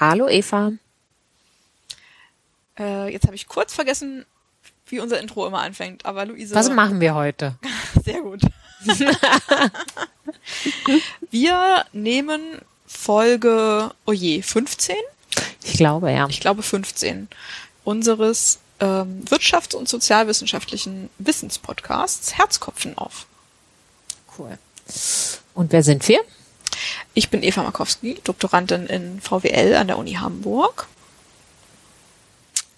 Hallo Eva. Äh, jetzt habe ich kurz vergessen, wie unser Intro immer anfängt, aber Luise. Was machen wir heute? Sehr gut. wir nehmen Folge, oh je, 15? Ich glaube, ja. Ich glaube 15 unseres ähm, wirtschafts- und sozialwissenschaftlichen Wissenspodcasts Herzkopfen auf. Cool. Und wer sind wir? Ich bin Eva Markowski, Doktorandin in VWL an der Uni Hamburg.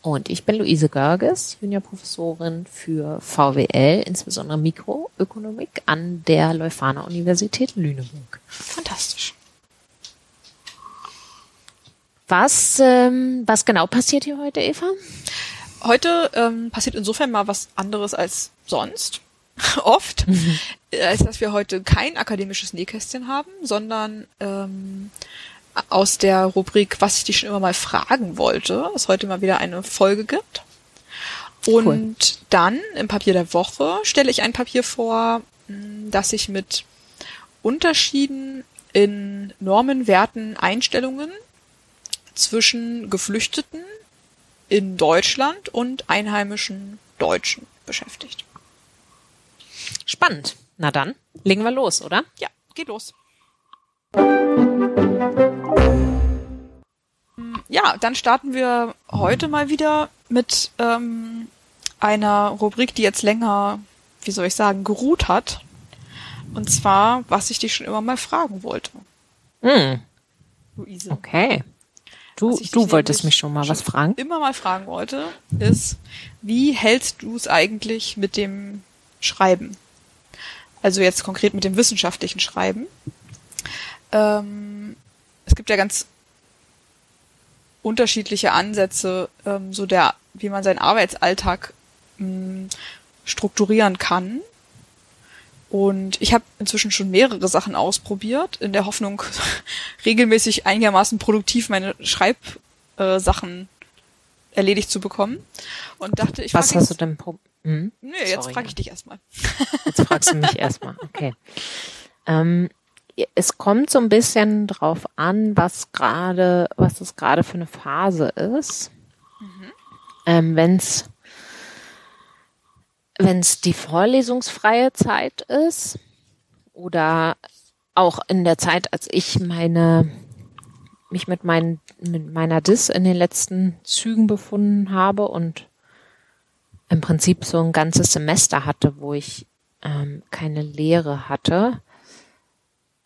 Und ich bin Luise Görges, Juniorprofessorin für VWL, insbesondere Mikroökonomik an der Leuphana Universität Lüneburg. Fantastisch. Was, ähm, was genau passiert hier heute, Eva? Heute ähm, passiert insofern mal was anderes als sonst. Oft. Mhm. Als dass wir heute kein akademisches Nähkästchen haben, sondern ähm, aus der Rubrik, was ich dich schon immer mal fragen wollte, es heute mal wieder eine Folge gibt. Und cool. dann im Papier der Woche stelle ich ein Papier vor, das sich mit Unterschieden in Normen, Werten, Einstellungen zwischen Geflüchteten in Deutschland und einheimischen Deutschen beschäftigt. Spannend. Na dann, legen wir los, oder? Ja, geht los. Ja, dann starten wir heute mal wieder mit ähm, einer Rubrik, die jetzt länger, wie soll ich sagen, geruht hat. Und zwar, was ich dich schon immer mal fragen wollte. Mm. Luise. Okay. Du, du wolltest mich schon mal was fragen? Immer mal fragen wollte, ist, wie hältst du es eigentlich mit dem Schreiben? Also jetzt konkret mit dem wissenschaftlichen Schreiben. Ähm, es gibt ja ganz unterschiedliche Ansätze, ähm, so der, wie man seinen Arbeitsalltag mh, strukturieren kann. Und ich habe inzwischen schon mehrere Sachen ausprobiert, in der Hoffnung, regelmäßig einigermaßen produktiv meine Schreibsachen äh, erledigt zu bekommen. Und dachte, ich Was hast du denn? Pro hm? Nee, jetzt frage ich dich erstmal. Jetzt fragst du mich erstmal. Okay. Ähm, es kommt so ein bisschen drauf an, was gerade, was das gerade für eine Phase ist. Mhm. Ähm, Wenn es wenn es die vorlesungsfreie Zeit ist oder auch in der Zeit, als ich meine mich mit, mein, mit meiner Dis in den letzten Zügen befunden habe und im Prinzip so ein ganzes Semester hatte, wo ich ähm, keine Lehre hatte,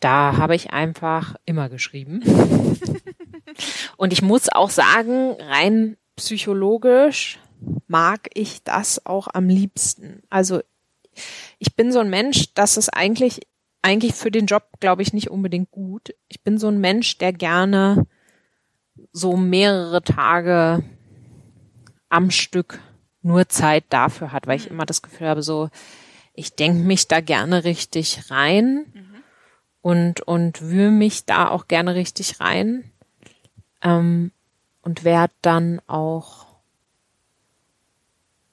da habe ich einfach immer geschrieben. und ich muss auch sagen, rein psychologisch mag ich das auch am liebsten. Also ich bin so ein Mensch, das ist eigentlich eigentlich für den Job, glaube ich, nicht unbedingt gut. Ich bin so ein Mensch, der gerne so mehrere Tage am Stück nur Zeit dafür hat, weil ich immer das Gefühl habe, so, ich denke mich da gerne richtig rein mhm. und, und wühle mich da auch gerne richtig rein ähm, und werde dann auch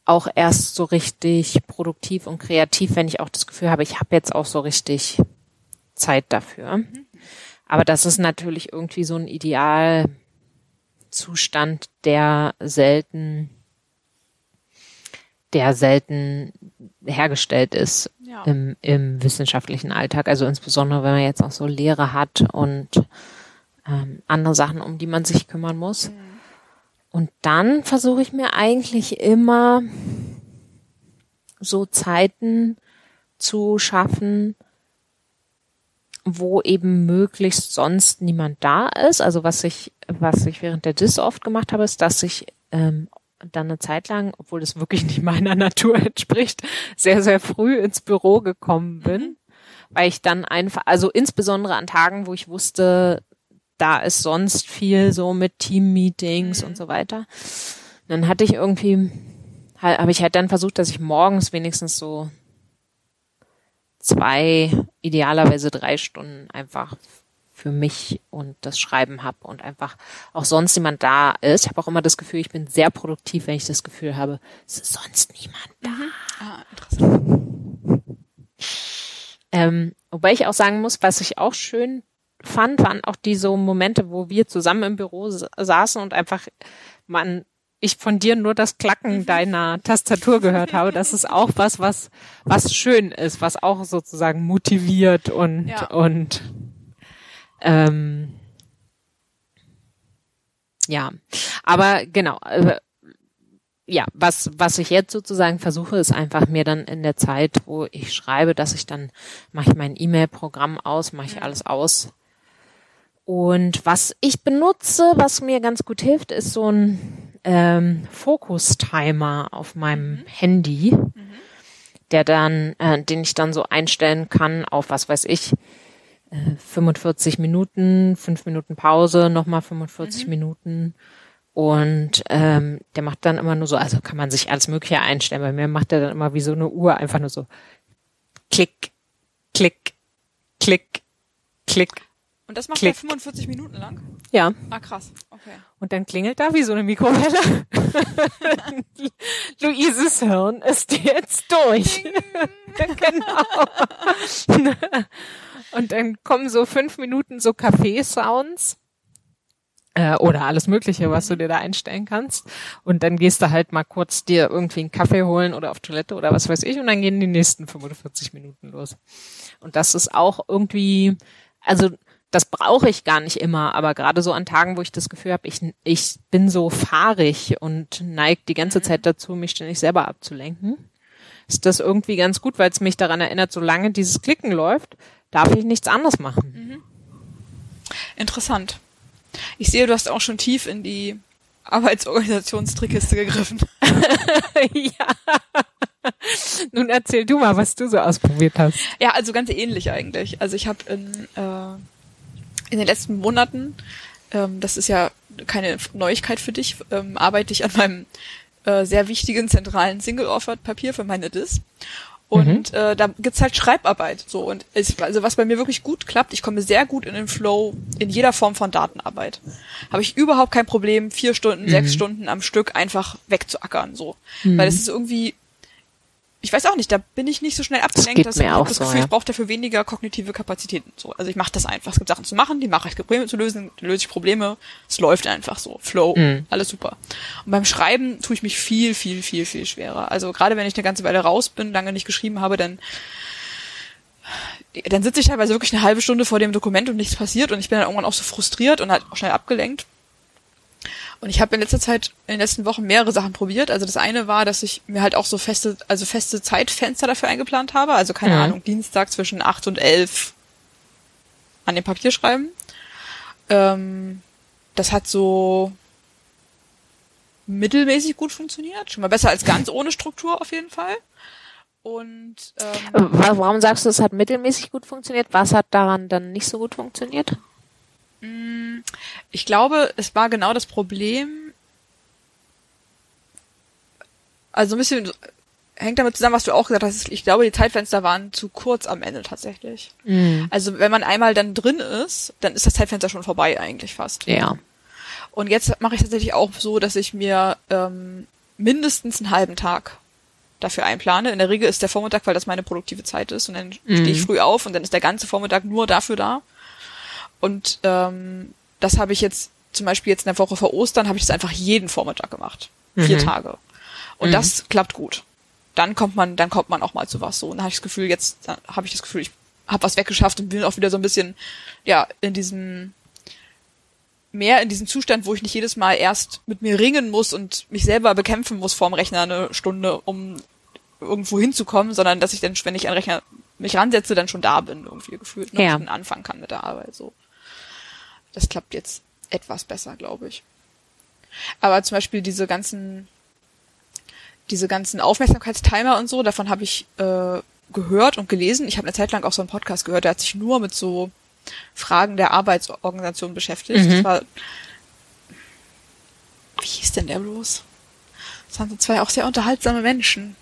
auch erst so richtig produktiv und kreativ, wenn ich auch das Gefühl habe, ich habe jetzt auch so richtig Zeit dafür. Mhm. Aber das ist natürlich irgendwie so ein Idealzustand, der selten, der selten hergestellt ist ja. im, im wissenschaftlichen Alltag. Also insbesondere, wenn man jetzt auch so Lehre hat und ähm, andere Sachen, um die man sich kümmern muss. Mhm. Und dann versuche ich mir eigentlich immer so Zeiten zu schaffen, wo eben möglichst sonst niemand da ist. Also was ich, was ich während der DIS oft gemacht habe, ist, dass ich ähm, dann eine Zeit lang, obwohl das wirklich nicht meiner Natur entspricht, sehr, sehr früh ins Büro gekommen bin. Weil ich dann einfach, also insbesondere an Tagen, wo ich wusste, da ist sonst viel so mit Team-Meetings mhm. und so weiter. Dann hatte ich irgendwie, habe ich halt dann versucht, dass ich morgens wenigstens so zwei, idealerweise drei Stunden einfach für mich und das Schreiben habe und einfach auch sonst niemand da ist. Ich habe auch immer das Gefühl, ich bin sehr produktiv, wenn ich das Gefühl habe, es ist sonst niemand da. Mhm. Ah, interessant. Ähm, wobei ich auch sagen muss, was ich auch schön fand, waren auch die so Momente, wo wir zusammen im Büro saßen und einfach man ich von dir nur das Klacken mhm. deiner Tastatur gehört habe, das ist auch was, was, was schön ist, was auch sozusagen motiviert und, ja. und, ähm, ja. Aber genau, äh, ja, was, was ich jetzt sozusagen versuche, ist einfach mir dann in der Zeit, wo ich schreibe, dass ich dann mache ich mein E-Mail-Programm aus, mache ich alles aus. Und was ich benutze, was mir ganz gut hilft, ist so ein ähm, Fokus-Timer auf meinem mhm. Handy, mhm. der dann, äh, den ich dann so einstellen kann auf was weiß ich, äh, 45 Minuten, 5 Minuten Pause, nochmal 45 mhm. Minuten. Und ähm, der macht dann immer nur so, also kann man sich alles Mögliche einstellen. Bei mir macht er dann immer wie so eine Uhr einfach nur so Klick, Klick, Klick, Klick. Und das macht Klick. er 45 Minuten lang? Ja. Ah, krass. Okay. Und dann klingelt da wie so eine Mikrowelle. Luises Hirn ist jetzt durch. genau. Und dann kommen so fünf Minuten so Kaffee-Sounds äh, oder alles Mögliche, was du dir da einstellen kannst. Und dann gehst du halt mal kurz dir irgendwie einen Kaffee holen oder auf Toilette oder was weiß ich und dann gehen die nächsten 45 Minuten los. Und das ist auch irgendwie, also das brauche ich gar nicht immer, aber gerade so an Tagen, wo ich das Gefühl habe, ich, ich bin so fahrig und neigt die ganze. Zeit dazu, mich ständig selber abzulenken, ist das irgendwie ganz gut, weil es mich daran erinnert, solange dieses Klicken läuft, darf ich nichts anderes machen. Mhm. Interessant. Ich sehe, du hast auch schon tief in die Arbeitsorganisationstrickkiste gegriffen. ja. Nun erzähl du mal, was du so ausprobiert hast. Ja, also ganz ähnlich eigentlich. Also ich habe in äh, in den letzten Monaten, ähm, das ist ja keine Neuigkeit für dich, ähm, arbeite ich an meinem äh, sehr wichtigen zentralen Single-Offered-Papier für meine DIS. Und mhm. äh, da gibt's halt Schreibarbeit. So und ist, also was bei mir wirklich gut klappt, ich komme sehr gut in den Flow in jeder Form von Datenarbeit. Habe ich überhaupt kein Problem, vier Stunden, mhm. sechs Stunden am Stück einfach wegzuackern. So, mhm. weil es ist irgendwie ich weiß auch nicht, da bin ich nicht so schnell abgelenkt, dass ich habe das Gefühl, ja. ich brauche dafür weniger kognitive Kapazitäten. So, also ich mache das einfach. Es gibt Sachen zu machen, die mache ich, Probleme zu lösen, löse ich Probleme. Es läuft einfach so, Flow, mhm. alles super. Und beim Schreiben tue ich mich viel, viel, viel, viel schwerer. Also gerade wenn ich eine ganze Weile raus bin, lange nicht geschrieben habe, dann dann sitze ich teilweise wirklich eine halbe Stunde vor dem Dokument und nichts passiert und ich bin dann irgendwann auch so frustriert und halt auch schnell abgelenkt. Und ich habe in letzter Zeit, in den letzten Wochen mehrere Sachen probiert. Also das eine war, dass ich mir halt auch so feste, also feste Zeitfenster dafür eingeplant habe. Also keine ja. Ahnung, Dienstag zwischen acht und elf an dem Papier schreiben. Ähm, das hat so mittelmäßig gut funktioniert. Schon mal besser als ganz ohne Struktur auf jeden Fall. Und ähm, warum sagst du, es hat mittelmäßig gut funktioniert? Was hat daran dann nicht so gut funktioniert? Mm, ich glaube, es war genau das Problem. Also ein bisschen hängt damit zusammen, was du auch gesagt hast. Ich glaube, die Zeitfenster waren zu kurz am Ende tatsächlich. Mhm. Also wenn man einmal dann drin ist, dann ist das Zeitfenster schon vorbei eigentlich fast. Ja. Und jetzt mache ich tatsächlich auch so, dass ich mir ähm, mindestens einen halben Tag dafür einplane. In der Regel ist der Vormittag, weil das meine produktive Zeit ist. Und dann mhm. stehe ich früh auf und dann ist der ganze Vormittag nur dafür da. Und ähm, das habe ich jetzt zum Beispiel jetzt in der Woche vor Ostern habe ich das einfach jeden Vormittag gemacht. Mhm. Vier Tage. Und mhm. das klappt gut. Dann kommt man, dann kommt man auch mal zu was so. Und dann habe ich das Gefühl, jetzt habe ich das Gefühl, ich habe was weggeschafft und bin auch wieder so ein bisschen, ja, in diesem mehr in diesem Zustand, wo ich nicht jedes Mal erst mit mir ringen muss und mich selber bekämpfen muss vorm Rechner eine Stunde, um irgendwo hinzukommen, sondern dass ich dann, wenn ich an Rechner mich ransetze, dann schon da bin, irgendwie gefühlt, ne? ja. und anfangen kann mit der Arbeit so. Das klappt jetzt etwas besser, glaube ich. Aber zum Beispiel diese ganzen, diese ganzen Aufmerksamkeitstimer und so, davon habe ich äh, gehört und gelesen. Ich habe eine Zeit lang auch so einen Podcast gehört, der hat sich nur mit so Fragen der Arbeitsorganisation beschäftigt. Mhm. Das war, wie hieß denn der bloß? Das waren so zwei auch sehr unterhaltsame Menschen.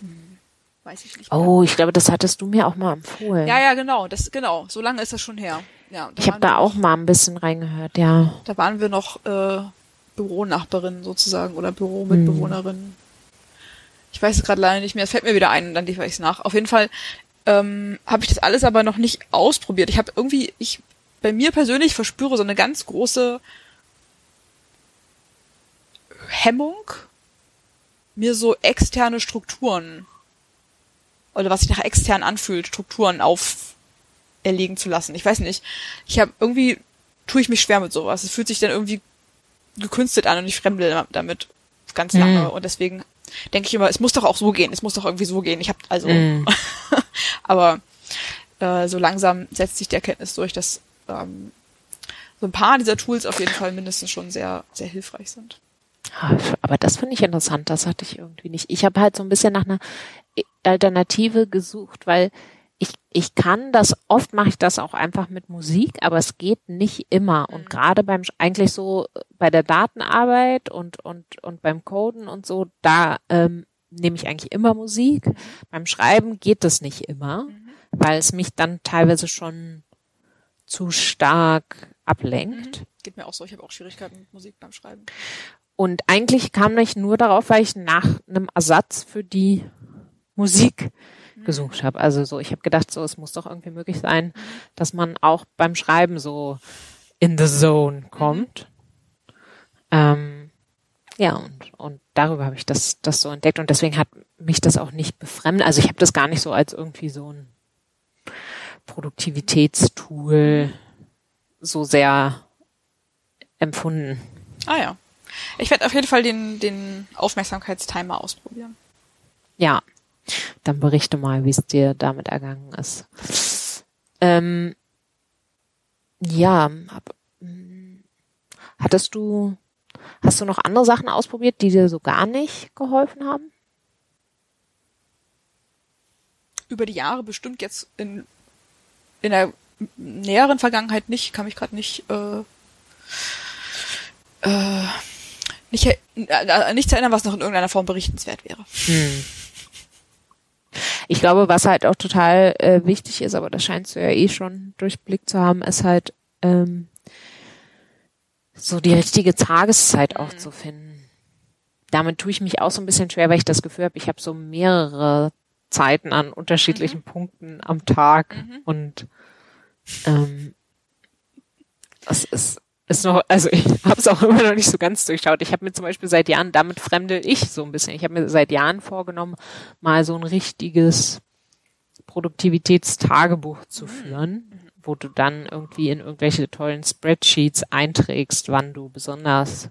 Hm, weiß ich nicht. Mehr. Oh, ich glaube, das hattest du mir auch mal empfohlen. Ja, ja, genau. Das genau. So lange ist das schon her. Ja, ich habe da auch mal ein bisschen reingehört, ja. Da waren wir noch äh, Büronachbarinnen sozusagen oder Büromitbewohnerinnen. Hm. Ich weiß es gerade leider nicht mehr, es fällt mir wieder ein, dann liefere ich es nach. Auf jeden Fall ähm, habe ich das alles aber noch nicht ausprobiert. Ich habe irgendwie, ich bei mir persönlich verspüre so eine ganz große Hemmung, mir so externe Strukturen oder was sich nach extern anfühlt, Strukturen auferlegen zu lassen. Ich weiß nicht. Ich habe irgendwie tue ich mich schwer mit sowas. Es fühlt sich dann irgendwie gekünstet an und ich fremde damit ganz lange. Mhm. Und deswegen denke ich immer, es muss doch auch so gehen. Es muss doch irgendwie so gehen. Ich habe also, mhm. aber äh, so langsam setzt sich die Erkenntnis durch, dass ähm, so ein paar dieser Tools auf jeden Fall mindestens schon sehr, sehr hilfreich sind. Aber das finde ich interessant, das hatte ich irgendwie nicht. Ich habe halt so ein bisschen nach einer Alternative gesucht, weil ich, ich kann das, oft mache ich das auch einfach mit Musik, aber es geht nicht immer. Und mhm. gerade beim, eigentlich so bei der Datenarbeit und, und, und beim Coden und so, da ähm, nehme ich eigentlich immer Musik. Mhm. Beim Schreiben geht das nicht immer, mhm. weil es mich dann teilweise schon zu stark ablenkt. Mhm. Geht mir auch so, ich habe auch Schwierigkeiten mit Musik beim Schreiben. Und eigentlich kam ich nur darauf, weil ich nach einem Ersatz für die Musik gesucht habe. Also so, ich habe gedacht, so es muss doch irgendwie möglich sein, dass man auch beim Schreiben so in the zone kommt. Ähm, ja, und, und darüber habe ich das, das so entdeckt und deswegen hat mich das auch nicht befremdet. Also ich habe das gar nicht so als irgendwie so ein Produktivitätstool so sehr empfunden. Ah ja. Ich werde auf jeden Fall den, den Aufmerksamkeitstimer ausprobieren. Ja, dann berichte mal, wie es dir damit ergangen ist. Ähm, ja, hab, hm, hattest du, hast du noch andere Sachen ausprobiert, die dir so gar nicht geholfen haben? Über die Jahre bestimmt jetzt in, in der näheren Vergangenheit nicht, kann mich gerade nicht, äh, äh, nicht, äh, nicht zu erinnern, was noch in irgendeiner Form berichtenswert wäre. Hm. Ich glaube, was halt auch total äh, wichtig ist, aber das scheinst du ja eh schon durchblickt zu haben, ist halt ähm, so die richtige Tageszeit auch mhm. zu finden. Damit tue ich mich auch so ein bisschen schwer, weil ich das Gefühl habe, ich habe so mehrere Zeiten an unterschiedlichen mhm. Punkten am Tag mhm. und ähm, das ist ist noch, also ich habe es auch immer noch nicht so ganz durchschaut. Ich habe mir zum Beispiel seit Jahren, damit fremde ich so ein bisschen. Ich habe mir seit Jahren vorgenommen, mal so ein richtiges Produktivitätstagebuch zu führen, wo du dann irgendwie in irgendwelche tollen Spreadsheets einträgst, wann du besonders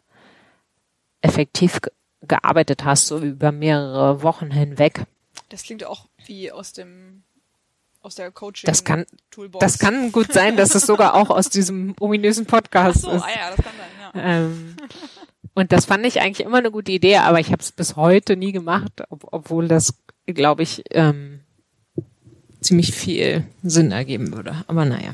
effektiv gearbeitet hast, so über mehrere Wochen hinweg. Das klingt auch wie aus dem aus der Coaching das kann, Toolbox. Das kann gut sein, dass es sogar auch aus diesem ominösen Podcast Ach so, ist. Ah ja, das kann sein, ja. Ähm, und das fand ich eigentlich immer eine gute Idee, aber ich habe es bis heute nie gemacht, ob, obwohl das, glaube ich, ähm, ziemlich viel Sinn ergeben würde. Aber naja.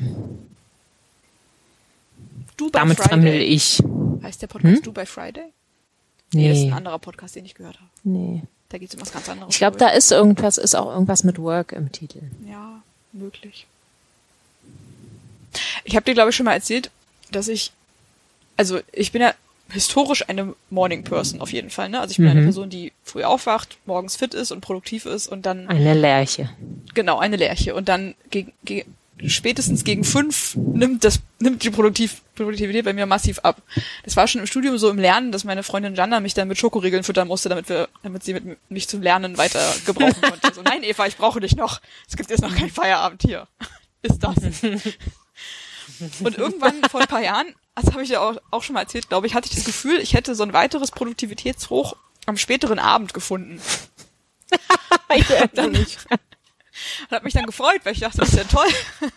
Du bei Damit Friday. ich. Heißt der Podcast hm? Du bei Friday? Nee. nee. Das ist ein anderer Podcast, den ich gehört habe. Nee. Da geht es um was ganz anderes. Ich glaube, da ist irgendwas, ist auch irgendwas mit Work im Titel. Ja, möglich. Ich habe dir, glaube ich, schon mal erzählt, dass ich, also ich bin ja historisch eine Morning Person auf jeden Fall. Ne? Also ich bin mhm. eine Person, die früh aufwacht, morgens fit ist und produktiv ist und dann eine Lerche. Genau, eine Lerche und dann gegen, gegen spätestens gegen fünf nimmt das nimmt die Produktiv Produktivität bei mir massiv ab. Das war schon im Studium so im Lernen, dass meine Freundin Jana mich dann mit Schokoriegeln füttern musste, damit wir, damit sie mit mich zum Lernen weiter gebrauchen konnte. So, nein, Eva, ich brauche dich noch. Es gibt jetzt noch kein Feierabend hier. Ist das? Und irgendwann vor ein paar Jahren, das habe ich ja auch, auch schon mal erzählt, glaube ich, hatte ich das Gefühl, ich hätte so ein weiteres Produktivitätshoch am späteren Abend gefunden. ich dann, nicht. Und habe mich dann gefreut, weil ich dachte, das ist ja toll.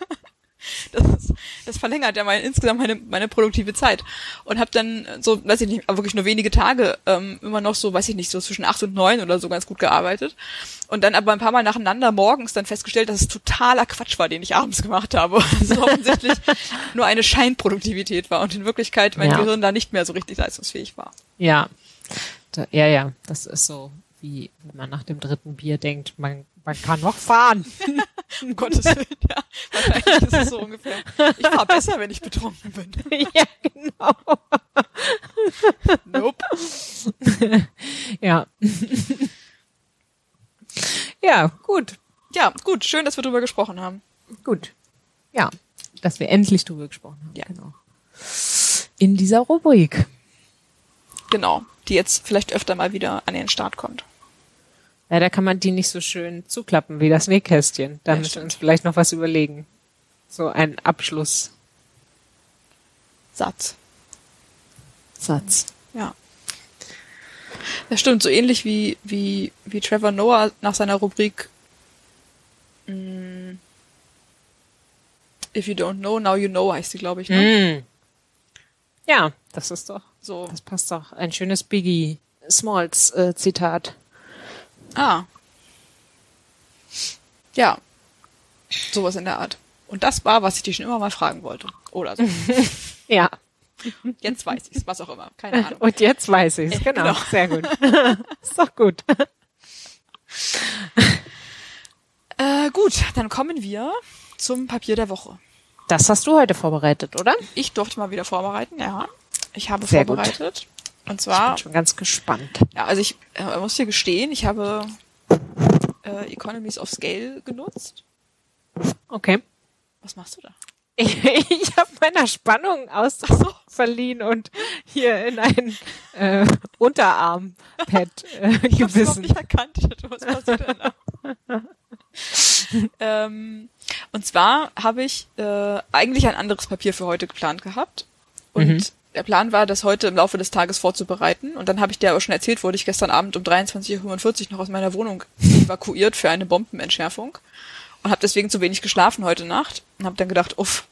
Das, ist, das verlängert ja mein, insgesamt meine, meine produktive Zeit. Und habe dann so, weiß ich nicht, wirklich nur wenige Tage ähm, immer noch so, weiß ich nicht, so zwischen acht und neun oder so ganz gut gearbeitet. Und dann aber ein paar Mal nacheinander morgens dann festgestellt, dass es totaler Quatsch war, den ich abends gemacht habe. Also offensichtlich nur eine Scheinproduktivität war und in Wirklichkeit mein ja. Gehirn da nicht mehr so richtig leistungsfähig war. Ja. Ja, ja, das ist so wie wenn man nach dem dritten Bier denkt, man man kann noch fahren. um Gottes Willen, ja. Wahrscheinlich ist es so ungefähr. Ich fahre besser, wenn ich betrunken bin. ja, genau. nope. ja. ja, gut. Ja, gut. Gut, schön, dass wir drüber gesprochen haben. Gut. Ja, dass wir endlich drüber gesprochen haben. Ja. Genau. In dieser Rubrik. Genau. Die jetzt vielleicht öfter mal wieder an den Start kommt. Leider kann man die nicht so schön zuklappen wie das Nähkästchen. Da Ja, müssen wir uns vielleicht noch was überlegen. So ein Abschlusssatz. Satz. Ja. Das stimmt, so ähnlich wie, wie, wie Trevor Noah nach seiner Rubrik mm, If you don't know, now you know heißt sie, glaube ich. Ne? Mm. Ja, das ist doch, So. das passt doch. Ein schönes Biggie Smalls äh, Zitat. Ah. Ja. Sowas in der Art. Und das war, was ich dich schon immer mal fragen wollte. Oder so. Ja. Jetzt weiß ich's, was auch immer. Keine Ahnung. Und jetzt weiß ich's. Genau. Genau. Sehr gut. ist doch gut. Äh, gut, dann kommen wir zum Papier der Woche. Das hast du heute vorbereitet, oder? Ich durfte mal wieder vorbereiten, ja. Ich habe Sehr gut. Und Ich zwar, bin schon ganz gespannt. ja, also ich äh, muss dir gestehen, ich habe äh, Economies of Scale genutzt. Okay. Was machst du da? Ich, ich habe meiner Spannung Ausdruck verliehen und hier in ein äh, Unterarmpad äh, Ich hab's überhaupt gebissen. nicht erkannt. Ich dachte, was passiert denn da? ähm, und zwar habe ich äh, eigentlich ein anderes Papier für heute geplant gehabt. Und Mhm. Der Plan war, das heute im Laufe des Tages vorzubereiten. Und dann habe ich dir aber schon erzählt, wurde ich gestern Abend um 23.45 Uhr noch aus meiner Wohnung evakuiert für eine Bombenentschärfung. Und habe deswegen zu wenig geschlafen heute Nacht. Und habe dann gedacht, uff,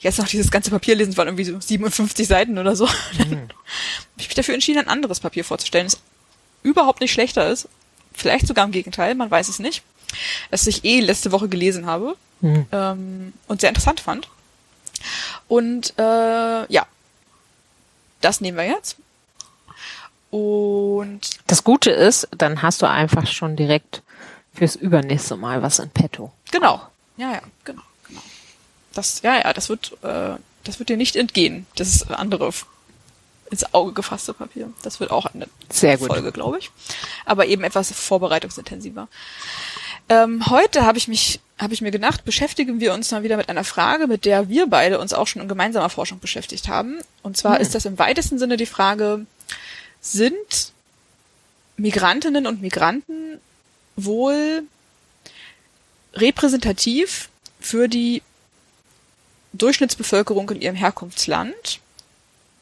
jetzt noch dieses ganze Papier lesen, es waren irgendwie so 57 Seiten oder so. Dann habe ich mich dafür entschieden, ein anderes Papier vorzustellen, das überhaupt nicht schlechter ist. Vielleicht sogar im Gegenteil, man weiß es nicht. Das ich eh letzte Woche gelesen habe Hm. ähm, und sehr interessant fand. Und äh, ja, das nehmen wir jetzt. Und Das Gute ist, dann hast du einfach schon direkt fürs übernächste Mal was in petto. genau, ja, ja, genau, genau. Das, ja, ja, das wird, äh, das wird dir nicht entgehen. Das andere f- ins Auge gefasste Papier. Das wird auch eine Sehr gut. Folge, glaube ich. Aber eben etwas vorbereitungsintensiver. Ähm, heute habe ich mich, habe ich mir gedacht, beschäftigen wir uns mal wieder mit einer Frage, mit der wir beide uns auch schon in gemeinsamer Forschung beschäftigt haben. Und zwar Hm. ist das im weitesten Sinne die Frage, sind Migrantinnen und Migranten wohl repräsentativ für die Durchschnittsbevölkerung in ihrem Herkunftsland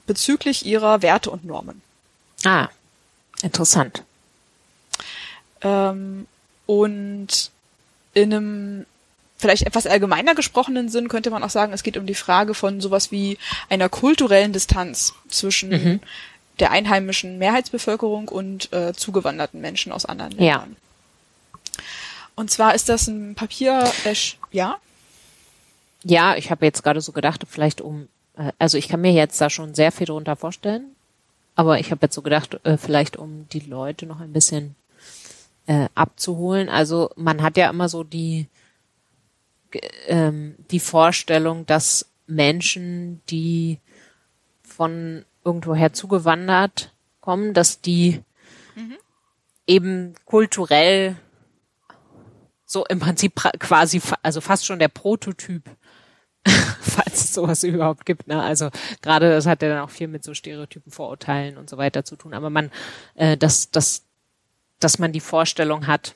bezüglich ihrer Werte und Normen? Ah, interessant. Ähm, und in einem vielleicht etwas allgemeiner gesprochenen Sinn könnte man auch sagen, es geht um die Frage von sowas wie einer kulturellen Distanz zwischen Mhm. der einheimischen Mehrheitsbevölkerung und äh, zugewanderten Menschen aus anderen Ja. Ländern. Und zwar ist das ein Papier, äh, ja, Ja, ich habe jetzt gerade so gedacht, vielleicht um, äh, also ich kann mir jetzt da schon sehr viel drunter vorstellen, aber ich habe jetzt so gedacht, äh, vielleicht um die Leute noch ein bisschen äh, abzuholen. Also man hat ja immer so die ähm, die Vorstellung, dass Menschen, die von irgendwoher zugewandert kommen, dass die eben kulturell so im Prinzip quasi, also fast schon der Prototyp, falls es sowas überhaupt gibt. Ne? Also gerade das hat ja dann auch viel mit so Stereotypen, Vorurteilen und so weiter zu tun. Aber man, äh, dass, dass, dass man die Vorstellung hat,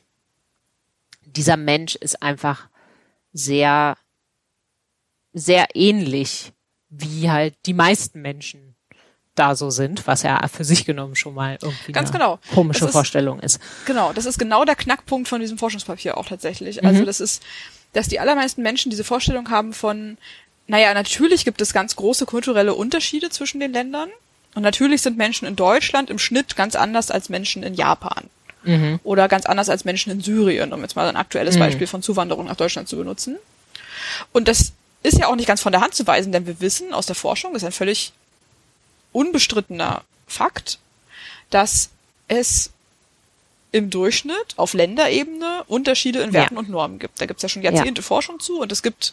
dieser Mensch ist einfach sehr, sehr ähnlich wie halt die meisten Menschen da so sind, was ja für sich genommen schon mal irgendwie Ganz eine genau. komische ist- Vorstellung ist. Genau, das ist genau der Knackpunkt von diesem Forschungspapier auch tatsächlich. Also das ist, dass die allermeisten Menschen diese Vorstellung haben von, naja, natürlich gibt es ganz große kulturelle Unterschiede zwischen den Ländern. Und natürlich sind Menschen in Deutschland im Schnitt ganz anders als Menschen in Japan. Oder ganz anders als Menschen in Syrien, um jetzt mal ein aktuelles Beispiel von Zuwanderung nach Deutschland zu benutzen. Und das ist ja auch nicht ganz von der Hand zu weisen, denn wir wissen aus der Forschung, das ist ein völlig unbestrittener Fakt, dass es im Durchschnitt auf Länderebene Unterschiede in Werten Ja. und Normen gibt. Da gibt es ja schon Jahrzehnte Forschung zu und es gibt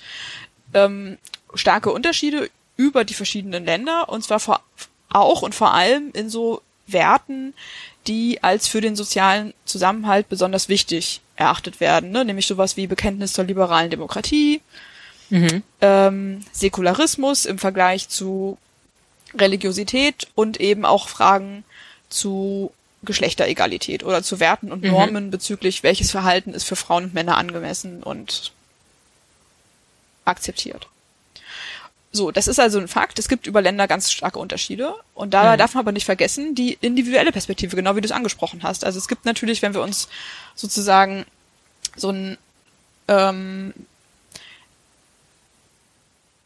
ähm, starke Unterschiede über die verschiedenen Länder und zwar vor, auch und vor allem in so Werten, die als für den sozialen Zusammenhalt besonders wichtig erachtet werden, ne? nämlich sowas wie Bekenntnis zur liberalen Demokratie, mhm. ähm, Säkularismus im Vergleich zu Religiosität und eben auch Fragen zu Geschlechteregalität oder zu Werten und mhm. Normen mhm. bezüglich welches Verhalten ist für Frauen und Männer angemessen und akzeptiert. So, das ist also ein Fakt. Es gibt über Länder ganz starke Unterschiede. Und da mhm. darf man aber nicht vergessen, die individuelle Perspektive, genau wie du es angesprochen hast. Also es gibt natürlich, wenn wir uns sozusagen so ein ähm,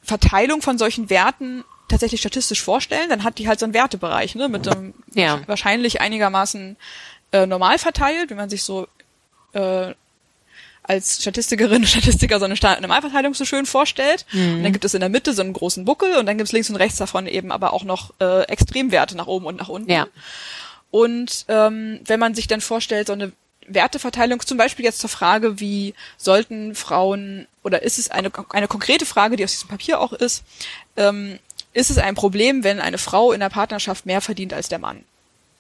Verteilung von solchen Werten tatsächlich statistisch vorstellen, dann hat die halt so einen Wertebereich, ne, mit einem ja. wahrscheinlich einigermaßen äh, normal verteilt, wie man sich so äh, als Statistikerin und Statistiker so eine Normalverteilung so schön vorstellt. Mhm. Und dann gibt es in der Mitte so einen großen Buckel und dann gibt es links und rechts davon eben aber auch noch äh, Extremwerte nach oben und nach unten. Ja. Und ähm, wenn man sich dann vorstellt, so eine Werteverteilung, zum Beispiel jetzt zur Frage, wie sollten Frauen, oder ist es eine, eine konkrete Frage, die aus diesem Papier auch ist, ähm, ist es ein Problem, wenn eine Frau in der Partnerschaft mehr verdient als der Mann?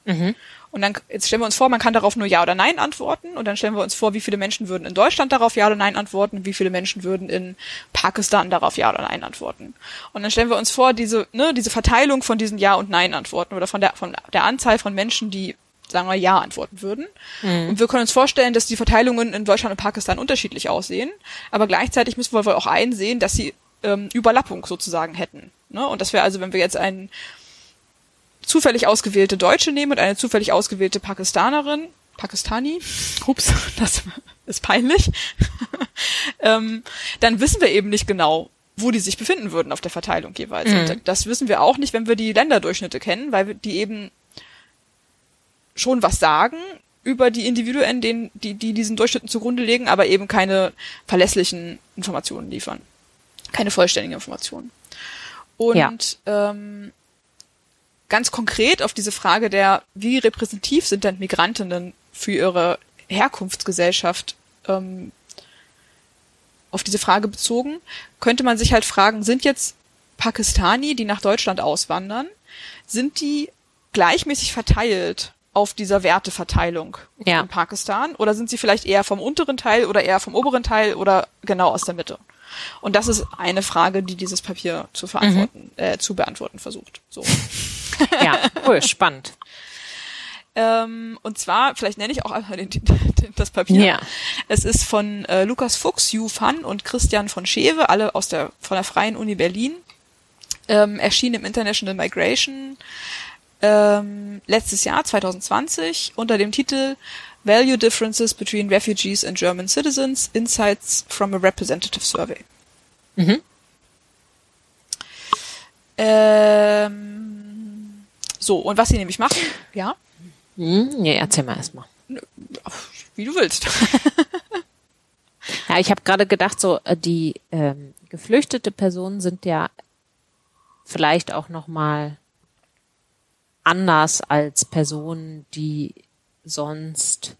Mhm. Und dann, jetzt stellen wir uns vor, man kann darauf nur Ja oder Nein antworten. Und dann stellen wir uns vor, wie viele Menschen würden in Deutschland darauf Ja oder Nein antworten, wie viele Menschen würden in Pakistan darauf Ja oder Nein antworten. Und dann stellen wir uns vor, diese, ne, diese Verteilung von diesen Ja und Nein antworten oder von der, von der Anzahl von Menschen, die sagen wir Ja antworten würden. Mhm. Und wir können uns vorstellen, dass die Verteilungen in Deutschland und Pakistan unterschiedlich aussehen. Aber gleichzeitig müssen wir wohl auch einsehen, dass sie ähm, Überlappung sozusagen hätten. Ne? Und das wäre also, wenn wir jetzt einen zufällig ausgewählte Deutsche nehmen und eine zufällig ausgewählte Pakistanerin, Pakistani, ups, das ist peinlich, ähm, dann wissen wir eben nicht genau, wo die sich befinden würden auf der Verteilung jeweils. Mhm. Das wissen wir auch nicht, wenn wir die Länderdurchschnitte kennen, weil die eben schon was sagen über die Individuen, denen, die, die diesen Durchschnitten zugrunde legen, aber eben keine verlässlichen Informationen liefern. Keine vollständigen Informationen. Und ja. ähm, ganz konkret auf diese Frage der, wie repräsentativ sind denn Migrantinnen für ihre Herkunftsgesellschaft, ähm, auf diese Frage bezogen, könnte man sich halt fragen, sind jetzt Pakistani, die nach Deutschland auswandern, sind die gleichmäßig verteilt auf dieser Werteverteilung ja. in Pakistan oder sind sie vielleicht eher vom unteren Teil oder eher vom oberen Teil oder genau aus der Mitte? Und das ist eine Frage, die dieses Papier zu verantworten, mhm. äh, zu beantworten versucht. So. Ja, cool, spannend. Ähm, und zwar, vielleicht nenne ich auch einfach den, den, das Papier. Ja. Es ist von äh, Lukas Fuchs, Yu Fan und Christian von Schewe, alle aus der von der Freien Uni Berlin. Ähm, erschienen im International Migration ähm, letztes Jahr 2020 unter dem Titel Value Differences Between Refugees and German Citizens, Insights from a Representative Survey. Mhm. Ähm, so, und was sie nämlich machen, ja? Hm, ja, erzähl mal erstmal. Wie du willst. ja, ich habe gerade gedacht, so äh, die ähm, geflüchtete Personen sind ja vielleicht auch noch mal anders als Personen, die sonst,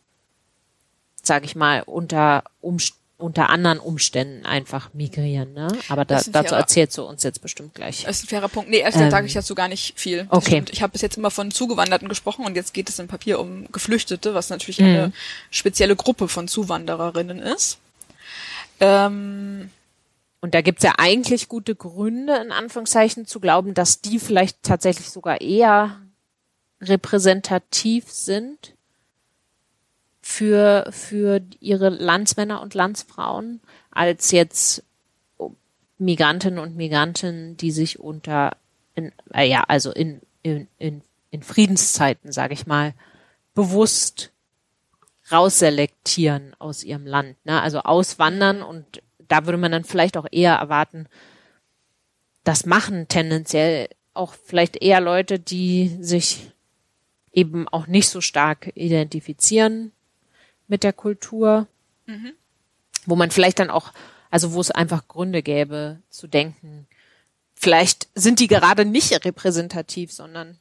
sage ich mal, unter Umständen unter anderen Umständen einfach migrieren, ne? Aber da, dazu fairer, erzählst du uns jetzt bestimmt gleich. Das ist ein fairer Punkt. Nee, erst ähm, sage ich dazu gar nicht viel. Das okay. Stimmt. Ich habe bis jetzt immer von Zugewanderten gesprochen und jetzt geht es im Papier um Geflüchtete, was natürlich mhm. eine spezielle Gruppe von Zuwandererinnen ist. Ähm, und da gibt's ja eigentlich gute Gründe, in Anführungszeichen, zu glauben, dass die vielleicht tatsächlich sogar eher repräsentativ sind für, für ihre Landsmänner und Landsfrauen als jetzt Migrantinnen und Migranten, die sich unter, in, äh, ja, also in, in, in, in Friedenszeiten, sage ich mal, bewusst rausselektieren aus ihrem Land, ne? also auswandern und da würde man dann vielleicht auch eher erwarten, das machen tendenziell auch vielleicht eher Leute, die sich eben auch nicht so stark identifizieren mit der Kultur, mhm. wo man vielleicht dann auch, also wo es einfach Gründe gäbe zu denken, vielleicht sind die gerade nicht repräsentativ, sondern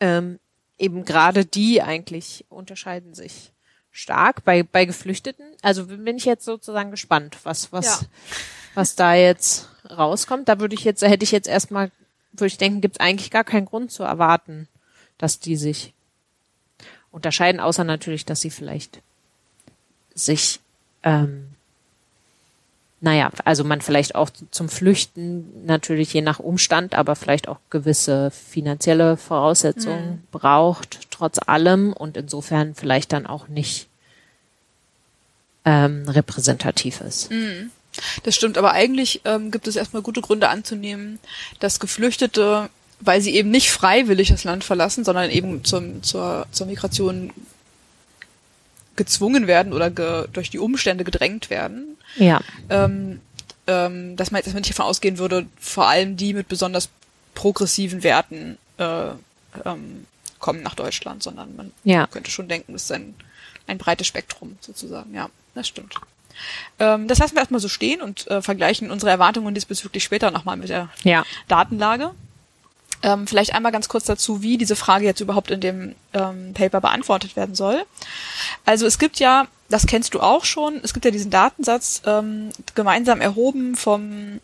ähm, eben gerade die eigentlich unterscheiden sich stark bei bei Geflüchteten. Also bin ich jetzt sozusagen gespannt, was was ja. was da jetzt rauskommt. Da würde ich jetzt hätte ich jetzt erstmal würde ich denken, gibt es eigentlich gar keinen Grund zu erwarten, dass die sich unterscheiden, außer natürlich, dass sie vielleicht sich ähm, naja, also man vielleicht auch zum Flüchten natürlich je nach Umstand, aber vielleicht auch gewisse finanzielle Voraussetzungen mhm. braucht, trotz allem und insofern vielleicht dann auch nicht ähm, repräsentativ ist. Mhm. Das stimmt, aber eigentlich ähm, gibt es erstmal gute Gründe anzunehmen, dass Geflüchtete, weil sie eben nicht freiwillig das Land verlassen, sondern eben zum, zur, zur Migration gezwungen werden oder ge, durch die Umstände gedrängt werden. Ja. Ähm, ähm, dass man jetzt nicht davon ausgehen würde, vor allem die mit besonders progressiven Werten äh, ähm, kommen nach Deutschland, sondern man ja. könnte schon denken, es ist ein, ein breites Spektrum sozusagen. Ja, das stimmt. Ähm, das lassen wir erstmal so stehen und äh, vergleichen unsere Erwartungen diesbezüglich später nochmal mit der ja. Datenlage. Ähm, vielleicht einmal ganz kurz dazu, wie diese Frage jetzt überhaupt in dem ähm, Paper beantwortet werden soll. Also es gibt ja, das kennst du auch schon, es gibt ja diesen Datensatz ähm, gemeinsam erhoben vom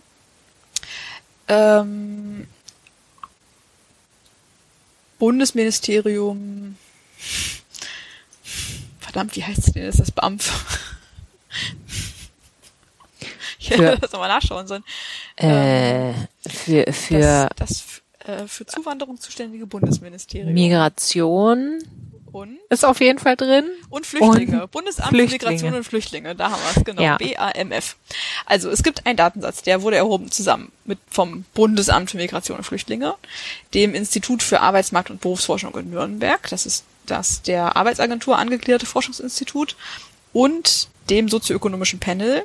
ähm, Bundesministerium. Verdammt, wie heißt denn? Das das BAMF. Ich hätte das nochmal nachschauen sollen. Äh, für für das, das äh, für Zuwanderung zuständige Bundesministerium. Migration und ist auf jeden Fall drin. Und Flüchtlinge. Und Bundesamt für Migration und Flüchtlinge. Da haben wir es, genau. Ja. BAMF. Also es gibt einen Datensatz, der wurde erhoben zusammen mit vom Bundesamt für Migration und Flüchtlinge, dem Institut für Arbeitsmarkt und Berufsforschung in Nürnberg, das ist das der Arbeitsagentur angegliederte Forschungsinstitut, und dem sozioökonomischen Panel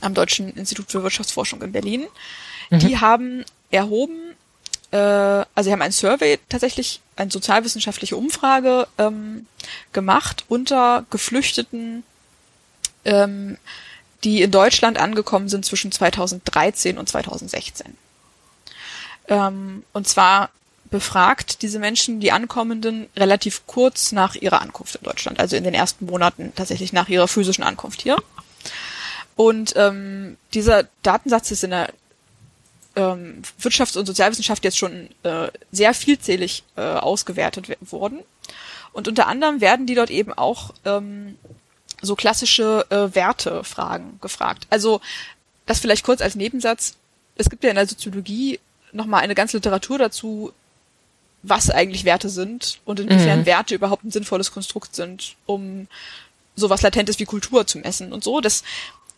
am Deutschen Institut für Wirtschaftsforschung in Berlin. Die haben erhoben, äh, also sie haben ein Survey tatsächlich, eine sozialwissenschaftliche Umfrage ähm, gemacht unter Geflüchteten, ähm, die in Deutschland angekommen sind zwischen 2013 und 2016. Ähm, und zwar befragt diese Menschen, die Ankommenden, relativ kurz nach ihrer Ankunft in Deutschland, also in den ersten Monaten tatsächlich nach ihrer physischen Ankunft hier. Und ähm, dieser Datensatz ist in der ähm, Wirtschafts- und Sozialwissenschaft jetzt schon äh, sehr vielzählig äh, ausgewertet we- worden. Und unter anderem werden die dort eben auch ähm, so klassische äh, Wertefragen gefragt. Also das vielleicht kurz als Nebensatz. Es gibt ja in der Soziologie nochmal eine ganze Literatur dazu, was eigentlich Werte sind und inwiefern Mhm. Werte überhaupt ein sinnvolles Konstrukt sind, um sowas Latentes wie Kultur zu messen und so. Das,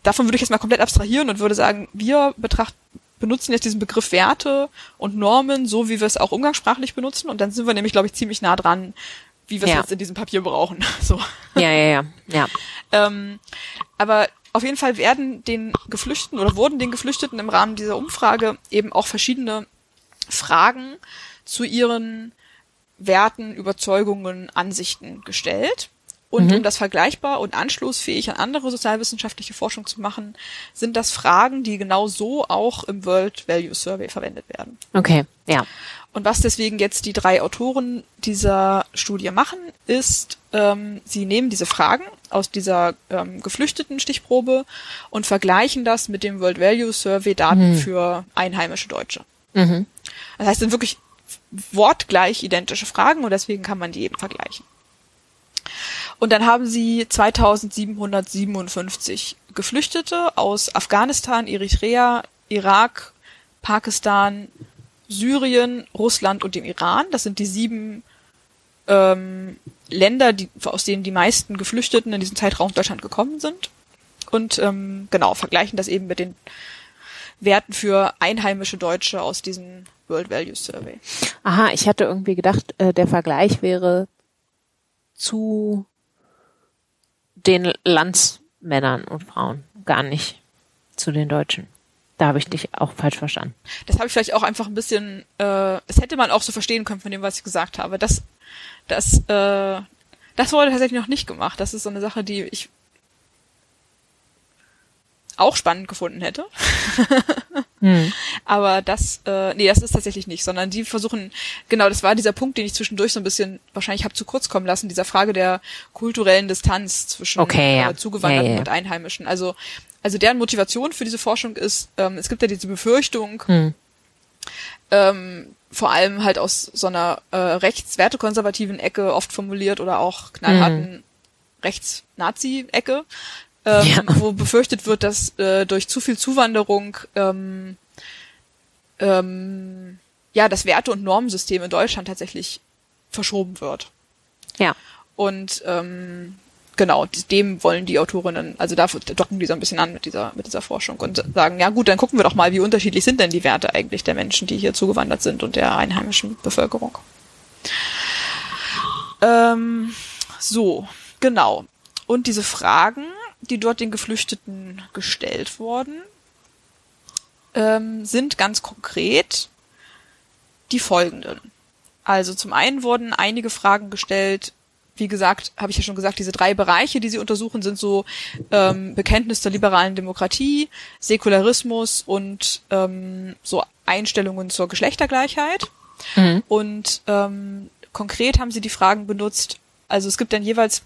davon würde ich jetzt mal komplett abstrahieren und würde sagen, wir betrachten, benutzen jetzt diesen Begriff Werte und Normen so, wie wir es auch umgangssprachlich benutzen und dann sind wir nämlich, glaube ich, ziemlich nah dran, wie wir es Ja. jetzt in diesem Papier brauchen. So. Ja, ja, ja, ja. Ähm, aber auf jeden Fall werden den Geflüchteten oder wurden den Geflüchteten im Rahmen dieser Umfrage eben auch verschiedene Fragen zu ihren Werten, Überzeugungen, Ansichten gestellt. Und Mhm. um das vergleichbar und anschlussfähig an andere sozialwissenschaftliche Forschung zu machen, sind das Fragen, die genau so auch im World Value Survey verwendet werden. Okay, ja. Und was deswegen jetzt die drei Autoren dieser Studie machen, ist, ähm, sie nehmen diese Fragen aus dieser ähm, geflüchteten Stichprobe und vergleichen das mit dem World Value Survey Daten Mhm. für einheimische Deutsche. Mhm. Das heißt, es sind wirklich wortgleich identische Fragen und deswegen kann man die eben vergleichen. Und dann haben sie 2757 Geflüchtete aus Afghanistan, Eritrea, Irak, Pakistan, Syrien, Russland und dem Iran. Das sind die sieben ähm, Länder, die, aus denen die meisten Geflüchteten in diesem Zeitraum Deutschland gekommen sind. Und ähm, genau, vergleichen das eben mit den Werten für einheimische Deutsche aus diesem World Value Survey. Aha, ich hatte irgendwie gedacht, äh, der Vergleich wäre zu den Landsmännern und Frauen, gar nicht zu den Deutschen. Da habe ich dich auch falsch verstanden. Das habe ich vielleicht auch einfach ein bisschen, äh, das hätte man auch so verstehen können von dem, was ich gesagt habe. Das, das, äh, das wurde tatsächlich noch nicht gemacht. Das ist so eine Sache, die ich auch spannend gefunden hätte. Hm. Aber das, äh, nee, das ist tatsächlich nicht, sondern die versuchen, genau, das war dieser Punkt, den ich zwischendurch so ein bisschen wahrscheinlich habe zu kurz kommen lassen, dieser Frage der kulturellen Distanz zwischen Okay, ja. äh, Zugewanderten Ja, ja, und Einheimischen. Also, also deren Motivation für diese Forschung ist, ähm, es gibt ja diese Befürchtung, Hm. ähm, vor allem halt aus so einer äh, rechtswertekonservativen Ecke oft formuliert oder auch knallharten Rechts-Nazi-Ecke, ähm, ja. wo befürchtet wird, dass äh, durch zu viel Zuwanderung ähm, ähm, ja das Werte- und Normensystem in Deutschland tatsächlich verschoben wird. Ja. Und ähm, genau, dem wollen die Autorinnen, also da docken die so ein bisschen an mit dieser, mit dieser Forschung und sagen, ja gut, dann gucken wir doch mal, wie unterschiedlich sind denn die Werte eigentlich der Menschen, die hier zugewandert sind und der einheimischen Bevölkerung. Ähm, so, genau. Und diese Fragen, die dort den Geflüchteten gestellt wurden, ähm, sind ganz konkret die folgenden. Also zum einen wurden einige Fragen gestellt, wie gesagt, habe ich ja schon gesagt, diese drei Bereiche, die sie untersuchen, sind so ähm, Bekenntnis der liberalen Demokratie, Säkularismus und ähm, so Einstellungen zur Geschlechtergleichheit. Mhm. Und ähm, konkret haben sie die Fragen benutzt, also es gibt dann jeweils,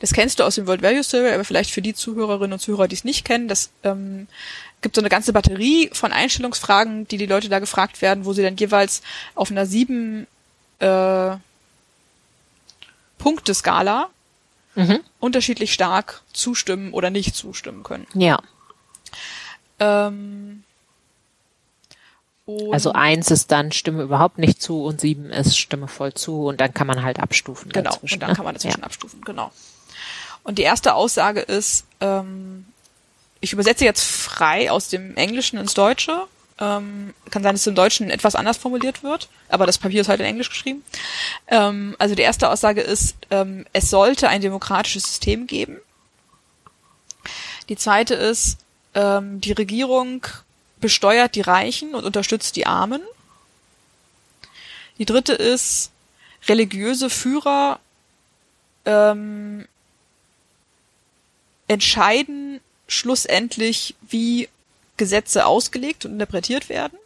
das kennst du aus dem World Value Survey, aber vielleicht für die Zuhörerinnen und Zuhörer, die es nicht kennen, das ähm, gibt so eine ganze Batterie von Einstellungsfragen, die die Leute da gefragt werden, wo sie dann jeweils auf einer sieben äh, Punkteskala mhm. unterschiedlich stark zustimmen oder nicht zustimmen können. Ja. Ähm, also eins ist dann Stimme überhaupt nicht zu und sieben ist Stimme voll zu und dann kann man halt abstufen. Genau, und dann ne? kann man dazwischen ja. abstufen, genau. Und die erste Aussage ist, ähm, ich übersetze jetzt frei aus dem Englischen ins Deutsche. Ähm, kann sein, dass es im Deutschen etwas anders formuliert wird, aber das Papier ist halt in Englisch geschrieben. Ähm, also die erste Aussage ist, ähm, es sollte ein demokratisches System geben. Die zweite ist, ähm, die Regierung besteuert die Reichen und unterstützt die Armen. Die dritte ist, religiöse Führer ähm, entscheiden schlussendlich, wie Gesetze ausgelegt und interpretiert werden.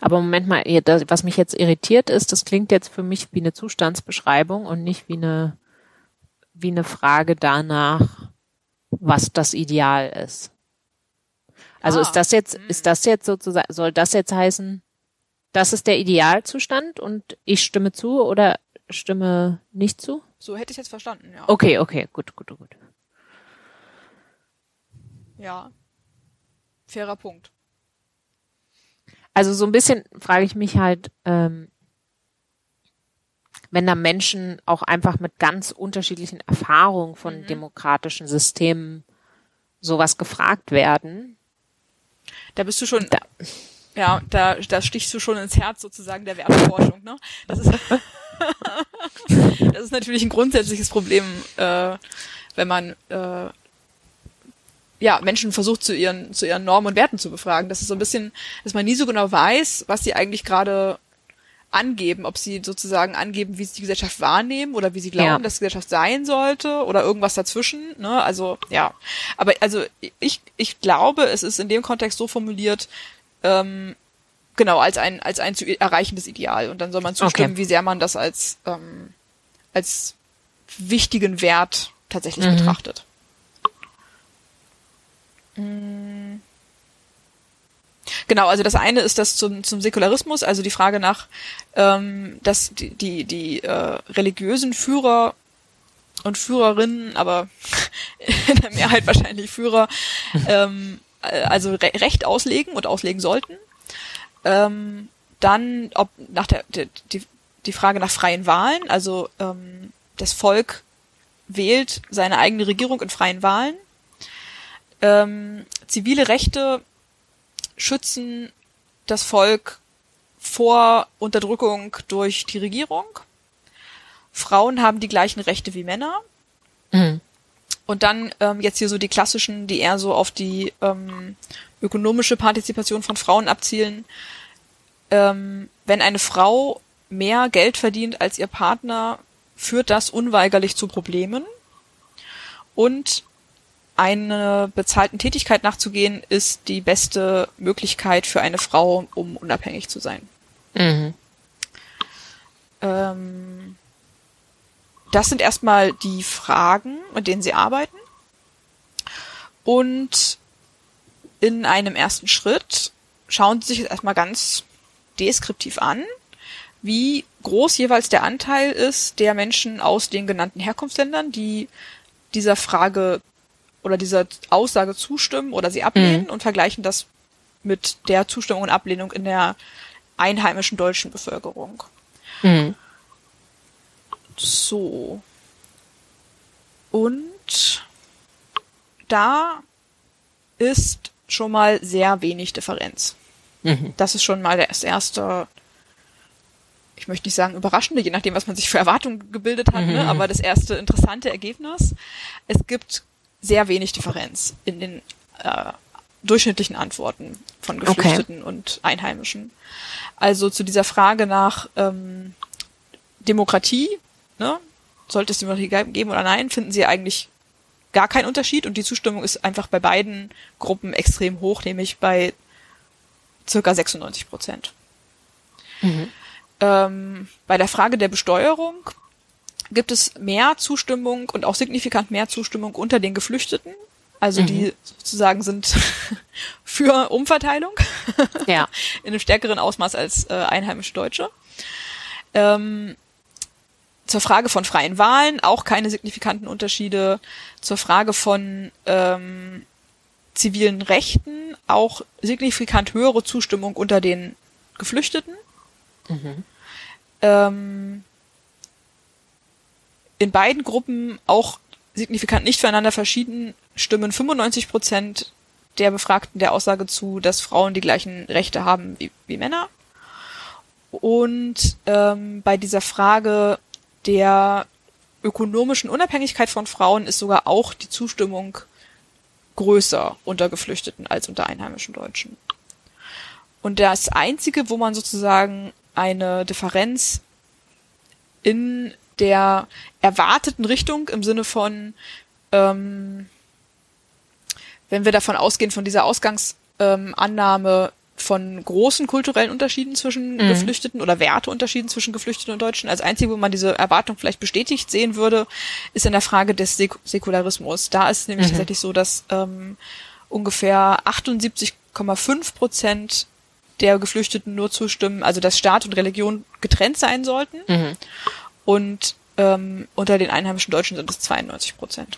Aber Moment mal, was mich jetzt irritiert ist, das klingt jetzt für mich wie eine Zustandsbeschreibung und nicht wie eine, wie eine Frage danach, was das Ideal ist. Also ah. ist das jetzt, ist das jetzt sozusagen, soll das jetzt heißen, das ist der Idealzustand und ich stimme zu oder stimme nicht zu? So hätte ich jetzt verstanden, ja. Okay, okay, gut, gut, gut. Ja. Fairer Punkt. Also so ein bisschen frage ich mich halt, ähm, wenn da Menschen auch einfach mit ganz unterschiedlichen Erfahrungen von mhm. demokratischen Systemen sowas gefragt werden. Da bist du schon, da, ja, da, da stichst du schon ins Herz sozusagen der Werteforschung, ne? Das ist, das ist natürlich ein grundsätzliches Problem, äh, wenn man äh, ja, Menschen versucht zu ihren, zu ihren Normen und Werten zu befragen. Das ist so ein bisschen, dass man nie so genau weiß, was sie eigentlich gerade angeben, ob sie sozusagen angeben, wie sie die Gesellschaft wahrnehmen oder wie sie glauben, ja. dass die Gesellschaft sein sollte oder irgendwas dazwischen. Ne? Also ja, aber also ich ich glaube, es ist in dem Kontext so formuliert, ähm, genau als ein als ein zu erreichendes Ideal und dann soll man zustimmen, okay. wie sehr man das als ähm, als wichtigen Wert tatsächlich mhm. betrachtet. Mm. Genau, also das eine ist das zum, zum Säkularismus, also die Frage nach, ähm, dass die, die, die äh, religiösen Führer und Führerinnen, aber in der Mehrheit wahrscheinlich Führer, ähm, äh, also re Recht auslegen und auslegen sollten. Ähm, dann, ob nach der, der die, die Frage nach freien Wahlen, also ähm, das Volk wählt seine eigene Regierung in freien Wahlen ähm, zivile Rechte schützen das Volk vor Unterdrückung durch die Regierung. Frauen haben die gleichen Rechte wie Männer. Mhm. Und dann ähm, jetzt hier so die klassischen, die eher so auf die ähm, ökonomische Partizipation von Frauen abzielen. Ähm, wenn eine Frau mehr Geld verdient als ihr Partner, führt das unweigerlich zu Problemen. Und einer bezahlten Tätigkeit nachzugehen, ist die beste Möglichkeit für eine Frau, um unabhängig zu sein. Mhm. Ähm, das sind erstmal die Fragen, mit denen sie arbeiten. Und in einem ersten Schritt schauen sie sich jetzt erstmal ganz deskriptiv an, wie groß jeweils der Anteil ist der Menschen aus den genannten Herkunftsländern, die dieser Frage oder dieser Aussage zustimmen oder sie ablehnen Mhm. und vergleichen das mit der Zustimmung und Ablehnung in der einheimischen deutschen Bevölkerung. Mhm. So. Und da ist schon mal sehr wenig Differenz. Mhm. Das ist schon mal das erste, ich möchte nicht sagen überraschende, je nachdem, was man sich für Erwartungen gebildet hat, ne? Mhm. aber das erste interessante Ergebnis. Es gibt sehr wenig Differenz in den äh, durchschnittlichen Antworten von Okay. Geflüchteten und Einheimischen. Also zu dieser Frage nach ähm, Demokratie, ne? sollte es Demokratie ge- geben oder nein, finden sie eigentlich gar keinen Unterschied und die Zustimmung ist einfach bei beiden Gruppen extrem hoch, nämlich bei circa 96 Prozent. Mhm. Ähm, bei der Frage der Besteuerung gibt es mehr Zustimmung und auch signifikant mehr Zustimmung unter den Geflüchteten. Also die sozusagen sind für Umverteilung Ja. in einem stärkeren Ausmaß als äh, einheimische Deutsche. Ähm, zur Frage von freien Wahlen auch keine signifikanten Unterschiede. Zur Frage von ähm, zivilen Rechten auch signifikant höhere Zustimmung unter den Geflüchteten. Ähm, in beiden Gruppen auch signifikant nicht füreinander verschieden stimmen 95 Prozent der Befragten der Aussage zu, dass Frauen die gleichen Rechte haben wie, wie Männer. Und ähm, bei dieser Frage der ökonomischen Unabhängigkeit von Frauen ist sogar auch die Zustimmung größer unter Geflüchteten als unter einheimischen Deutschen. Und das Einzige, wo man sozusagen eine Differenz in der erwarteten Richtung im Sinne von, ähm, wenn wir davon ausgehen, von dieser Ausgangsannahme ähm, von großen kulturellen Unterschieden zwischen Mhm. Geflüchteten oder Werteunterschieden zwischen Geflüchteten und Deutschen. Als einzige, wo man diese Erwartung vielleicht bestätigt sehen würde, ist in der Frage des Sek Säkularismus. Da ist es nämlich Mhm. tatsächlich so, dass ähm, ungefähr 78,5 Prozent der Geflüchteten nur zustimmen, also dass Staat und Religion getrennt sein sollten. Mhm. Und ähm, unter den einheimischen Deutschen sind es 92 Prozent.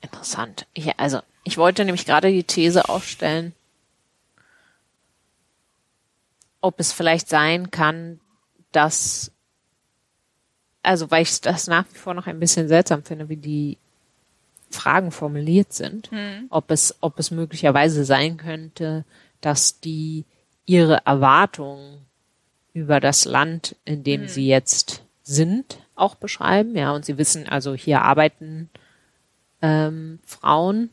Interessant. Ja, also ich wollte nämlich gerade die These aufstellen, ob es vielleicht sein kann, dass, also weil ich das nach wie vor noch ein bisschen seltsam finde, wie die Fragen formuliert sind, ob es, ob es möglicherweise sein könnte, dass die ihre Erwartungen über das Land, in dem sie jetzt sind, auch beschreiben. Ja, und sie wissen, also hier arbeiten ähm, Frauen.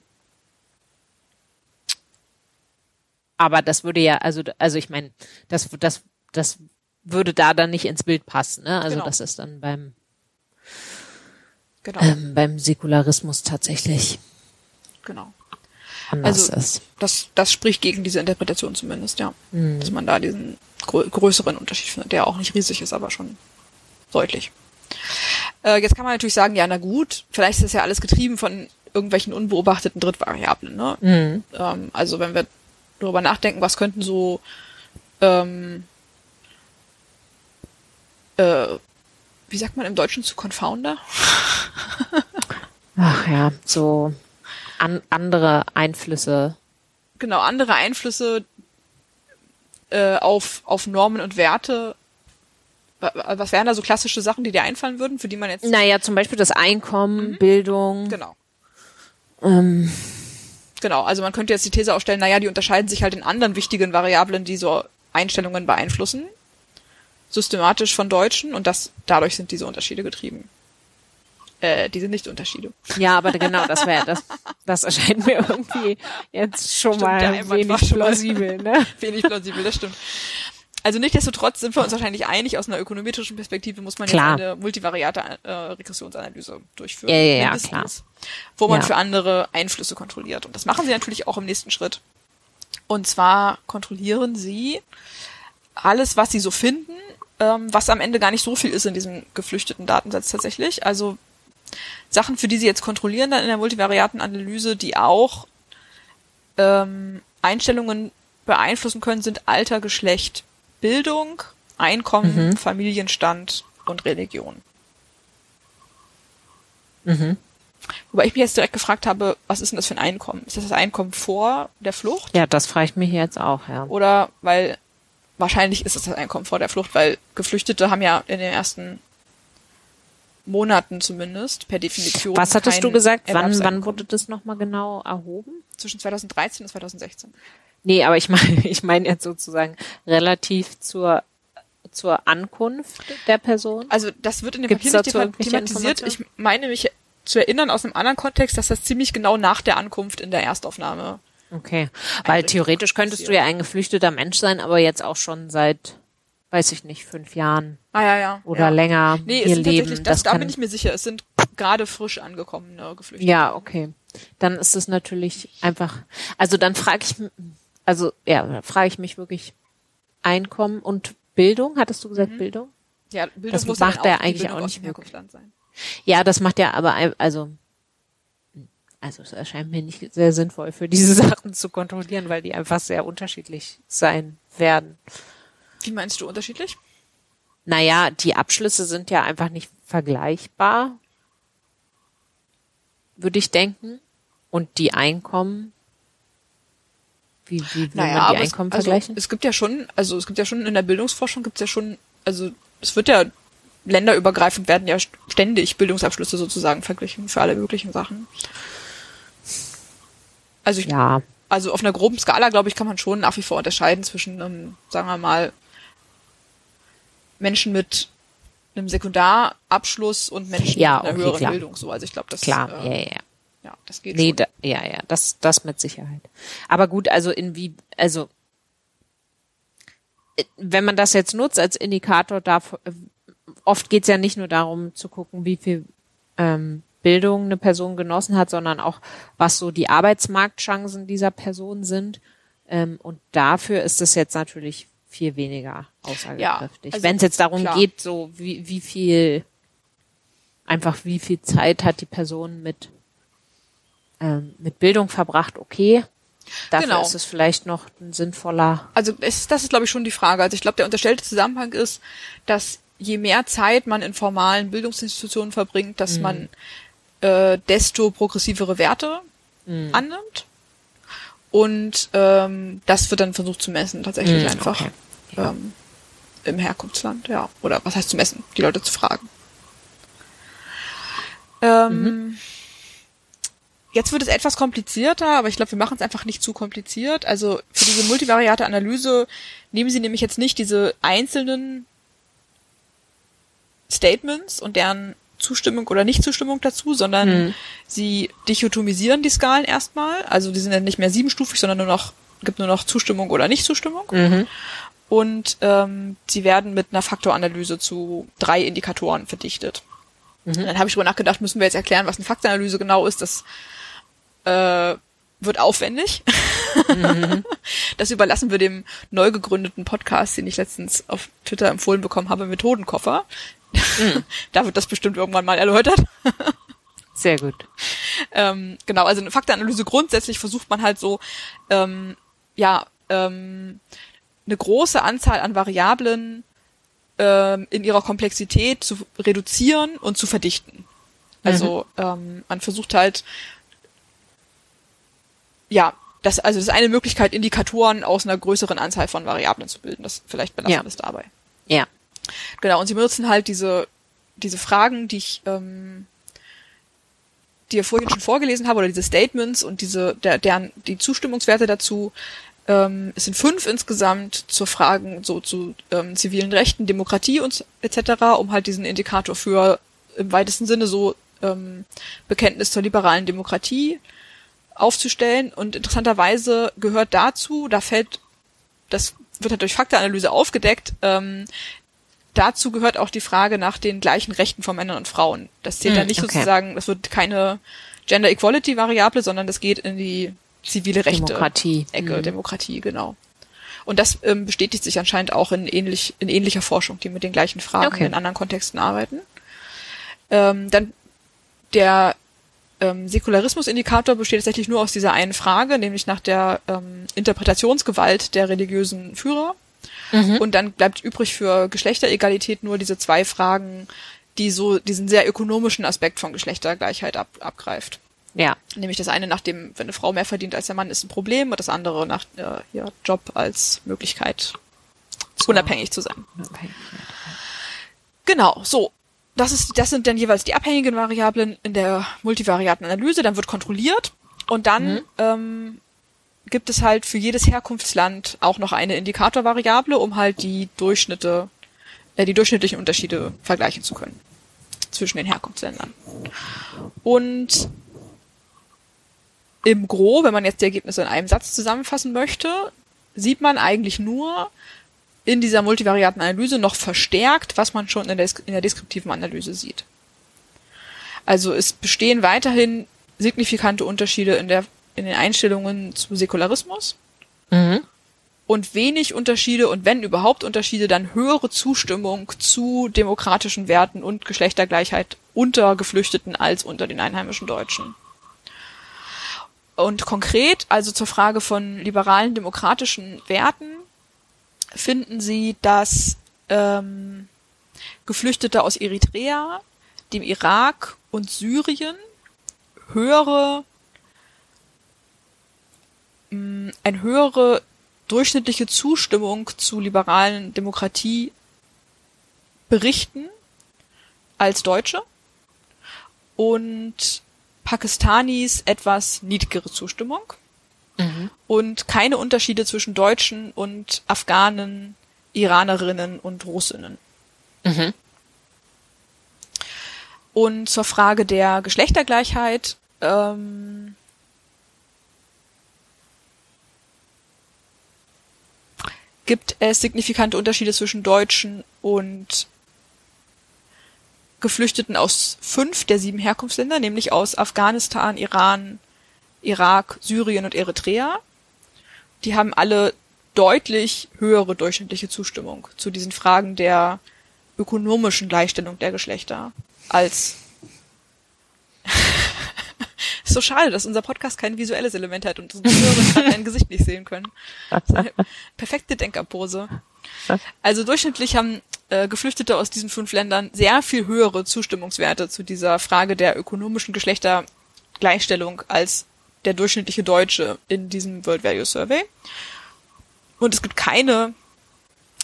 Aber das würde ja, also, also ich meine, das, das, das würde da dann nicht ins Bild passen, ne? Also Genau. das ist dann beim, Genau, ähm, beim Säkularismus tatsächlich genau. Also ist. das, das spricht gegen diese Interpretation zumindest, ja. Mhm. Dass man da diesen grö größeren Unterschied findet, der auch nicht riesig ist, aber schon deutlich. Äh, jetzt kann man natürlich sagen, ja, na gut, vielleicht ist das ja alles getrieben von irgendwelchen unbeobachteten Drittvariablen, ne? Mhm. Ähm, also wenn wir darüber nachdenken, was könnten so ähm, äh, wie sagt man im Deutschen zu Confounder? Ach ja, so an, andere Einflüsse. Genau, andere Einflüsse äh, auf, auf Normen und Werte. Wa- wa- Was wären da so klassische Sachen, die dir einfallen würden, für die man jetzt. Naja, zum Beispiel das Einkommen, Bildung. Genau. Ähm, Genau, also man könnte jetzt die These aufstellen, naja, die unterscheiden sich halt in anderen wichtigen Variablen, die so Einstellungen beeinflussen, systematisch von Deutschen und das dadurch sind diese Unterschiede getrieben. Äh, die sind nicht Unterschiede. ja, aber genau, das wäre das. Das erscheint mir irgendwie jetzt schon Stimmt, mal war wenig schon mal- plausibel, ne? Wenig plausibel, das stimmt. Also nichtsdestotrotz sind wir uns wahrscheinlich einig, aus einer ökonometrischen Perspektive muss man Klar. jetzt eine multivariate äh, Regressionsanalyse durchführen. Ja, ja, ja, mindestens, Wo man Ja. für andere Einflüsse kontrolliert. Und das machen sie natürlich auch im nächsten Schritt. Und zwar kontrollieren sie alles, was sie so finden, ähm, was am Ende gar nicht so viel ist in diesem geflüchteten Datensatz tatsächlich. Also Sachen, für die sie jetzt kontrollieren dann in der multivariaten Analyse, die auch ähm, Einstellungen beeinflussen können, sind Alter, Geschlecht, Bildung, Einkommen, mhm. Familienstand und Religion. Mhm. Wobei ich mich jetzt direkt gefragt habe, was ist denn das für ein Einkommen? Ist das das Einkommen vor der Flucht? Ja, das frage ich mich jetzt auch, ja. Oder weil wahrscheinlich ist es das Einkommen vor der Flucht, weil Geflüchtete haben ja in den ersten Monaten zumindest per Definition. Was hattest du gesagt? Wann, wann wurde das nochmal genau erhoben? Zwischen 2013 und 2016. Nee, aber ich meine, ich meine jetzt sozusagen relativ zur zur Ankunft der Person. Also das wird in dem Gibt's Papier nicht thematisiert. Ich meine mich zu erinnern aus einem anderen Kontext, dass das ziemlich genau nach der Ankunft in der Erstaufnahme. Okay, weil theoretisch könntest du ja ein geflüchteter Mensch sein, aber jetzt auch schon seit weiß ich nicht, fünf Jahren. Ah, ja, ja. Oder ja. länger nee, hier leben. Das, das da bin ich mir sicher. Es sind gerade frisch angekommene Geflüchtete. Ja, okay. Dann ist es natürlich einfach, also dann frage ich, also ja, frage ich mich wirklich Einkommen und Bildung. Hattest du gesagt mhm. Bildung? Ja, Bildung das muss macht er eigentlich auch nicht wirklich. Sein. Ja, das macht ja aber, also also es erscheint mir nicht sehr sinnvoll für diese Sachen zu kontrollieren, weil die einfach sehr unterschiedlich sein werden. Wie meinst du unterschiedlich? Naja, die Abschlüsse sind ja einfach nicht vergleichbar, würde ich denken. Und die Einkommen, wie, wie will naja, man die Einkommen es, also vergleichen? Es gibt ja schon, also es gibt ja schon in der Bildungsforschung gibt es ja schon, also es wird ja länderübergreifend werden ja ständig Bildungsabschlüsse sozusagen verglichen für alle möglichen Sachen. Also ich, ja. also auf einer groben Skala, glaube ich, kann man schon nach wie vor unterscheiden zwischen, ähm, sagen wir mal, Menschen mit einem Sekundarabschluss und Menschen ja, mit einer okay, höheren klar. Bildung. So, also ich glaube, das klar, äh, ja, ja. Ja, das geht nee. Da, ja, ja, das, das mit Sicherheit. Aber gut, also in wie, also äh, wenn man das jetzt nutzt als Indikator, darf, äh, oft geht's ja nicht nur darum zu gucken, wie viel ähm, Bildung eine Person genossen hat, sondern auch, was so die Arbeitsmarktchancen dieser Person sind. Ähm, und dafür ist es jetzt natürlich viel weniger aussagekräftig. Ja, also Wenn es jetzt darum klar. geht, so wie, wie viel, einfach wie viel Zeit hat die Person mit, ähm, mit Bildung verbracht, okay. Dafür genau. ist es vielleicht noch ein sinnvoller. Also es, das ist, glaube ich, schon die Frage. Also ich glaube, der unterstellte Zusammenhang ist, dass je mehr Zeit man in formalen Bildungsinstitutionen verbringt, dass mhm. man äh, desto progressivere Werte mhm. annimmt. Und ähm, das wird dann versucht zu messen, tatsächlich mhm, einfach. Okay. Ja. Ähm, Im Herkunftsland, ja. Oder was heißt zu messen? Die Leute zu fragen. Ähm, mhm. Jetzt wird es etwas komplizierter, aber ich glaube, wir machen es einfach nicht zu kompliziert. Also für diese multivariate Analyse nehmen Sie nämlich jetzt nicht diese einzelnen Statements und deren Zustimmung oder Nichtzustimmung dazu, sondern hm. sie dichotomisieren die Skalen erstmal. Also die sind dann nicht mehr siebenstufig, sondern nur noch, gibt nur noch Zustimmung oder Nichtzustimmung. Mhm. Und ähm, sie werden mit einer Faktoranalyse zu drei Indikatoren verdichtet. Mhm. dann habe ich drüber nachgedacht, müssen wir jetzt erklären, was eine Faktoranalyse genau ist. Das äh, wird aufwendig. Mhm. Das überlassen wir dem neu gegründeten Podcast, den ich letztens auf Twitter empfohlen bekommen habe, Methodenkoffer. Mhm. da wird das bestimmt irgendwann mal erläutert. Sehr gut. Ähm, genau, also eine Faktenanalyse grundsätzlich versucht man halt so, ähm, ja, ähm, eine große Anzahl an Variablen ähm, in ihrer Komplexität zu reduzieren und zu verdichten. Also mhm. ähm, man versucht halt, ja, das, also das ist eine Möglichkeit, Indikatoren aus einer größeren Anzahl von Variablen zu bilden. Das vielleicht belassen wir ja. es dabei. Ja. Genau, und sie benutzen halt diese, diese Fragen, die ich, ähm, die ihr vorhin schon vorgelesen habe, oder diese Statements und diese, der, deren, die Zustimmungswerte dazu, ähm, es sind fünf insgesamt zur Fragen so zu ähm, zivilen Rechten, Demokratie und etc., um halt diesen Indikator für im weitesten Sinne so ähm, Bekenntnis zur liberalen Demokratie aufzustellen. Und interessanterweise gehört dazu, da fällt, das wird halt durch Faktenanalyse aufgedeckt, ähm, dazu gehört auch die Frage nach den gleichen Rechten von Männern und Frauen. Das zählt hm, dann nicht okay. sozusagen, das wird keine Gender Equality Variable, sondern das geht in die zivile Rechte. Demokratie. Ecke, mhm. Demokratie, genau. Und das ähm, bestätigt sich anscheinend auch in, ähnlich, in ähnlicher Forschung, die mit den gleichen Fragen okay. in anderen Kontexten arbeiten. Ähm, dann der ähm, Säkularismusindikator besteht tatsächlich nur aus dieser einen Frage, nämlich nach der ähm, Interpretationsgewalt der religiösen Führer. Mhm. Und dann bleibt übrig für Geschlechteregalität nur diese zwei Fragen, die so diesen sehr ökonomischen Aspekt von Geschlechtergleichheit ab, abgreift. Ja. Nämlich das eine nach dem, wenn eine Frau mehr verdient als der Mann, ist ein Problem, und das andere nach äh, ja, Job als Möglichkeit, so. unabhängig zu sein. Unabhängig. Genau, so. Das, ist, das sind dann jeweils die abhängigen Variablen in der Multivariatenanalyse. Dann wird kontrolliert und dann mhm. ähm, gibt es halt für jedes Herkunftsland auch noch eine Indikatorvariable, um halt die Durchschnitte, äh, die durchschnittlichen Unterschiede vergleichen zu können zwischen den Herkunftsländern. Und im Gro, wenn man jetzt die Ergebnisse in einem Satz zusammenfassen möchte, sieht man eigentlich nur in dieser multivariaten Analyse noch verstärkt, was man schon in der, in der deskriptiven Analyse sieht. Also es bestehen weiterhin signifikante Unterschiede in, der, in den Einstellungen zu Säkularismus mhm. und wenig Unterschiede und wenn überhaupt Unterschiede, dann höhere Zustimmung zu demokratischen Werten und Geschlechtergleichheit unter Geflüchteten als unter den einheimischen Deutschen. Und konkret, also zur Frage von liberalen demokratischen Werten, finden Sie, dass ähm, Geflüchtete aus Eritrea, dem Irak und Syrien höhere eine höhere durchschnittliche Zustimmung zu liberalen Demokratie berichten als Deutsche und Pakistanis etwas niedrigere Zustimmung mhm. und keine Unterschiede zwischen Deutschen und Afghanen, Iranerinnen und Russinnen. Mhm. Und zur Frage der Geschlechtergleichheit ähm, gibt es signifikante Unterschiede zwischen Deutschen und Geflüchteten aus fünf der sieben Herkunftsländer, nämlich aus Afghanistan, Iran, Irak, Syrien und Eritrea. Die haben alle deutlich höhere durchschnittliche Zustimmung zu diesen Fragen der ökonomischen Gleichstellung der Geschlechter als ist so schade, dass unser Podcast kein visuelles Element hat und unsere Hörer gerade dein Gesicht nicht sehen können. perfekte Denkerpose. Also durchschnittlich haben äh, Geflüchtete aus diesen fünf Ländern sehr viel höhere Zustimmungswerte zu dieser Frage der ökonomischen Geschlechtergleichstellung als der durchschnittliche Deutsche in diesem World Value Survey. Und es gibt keine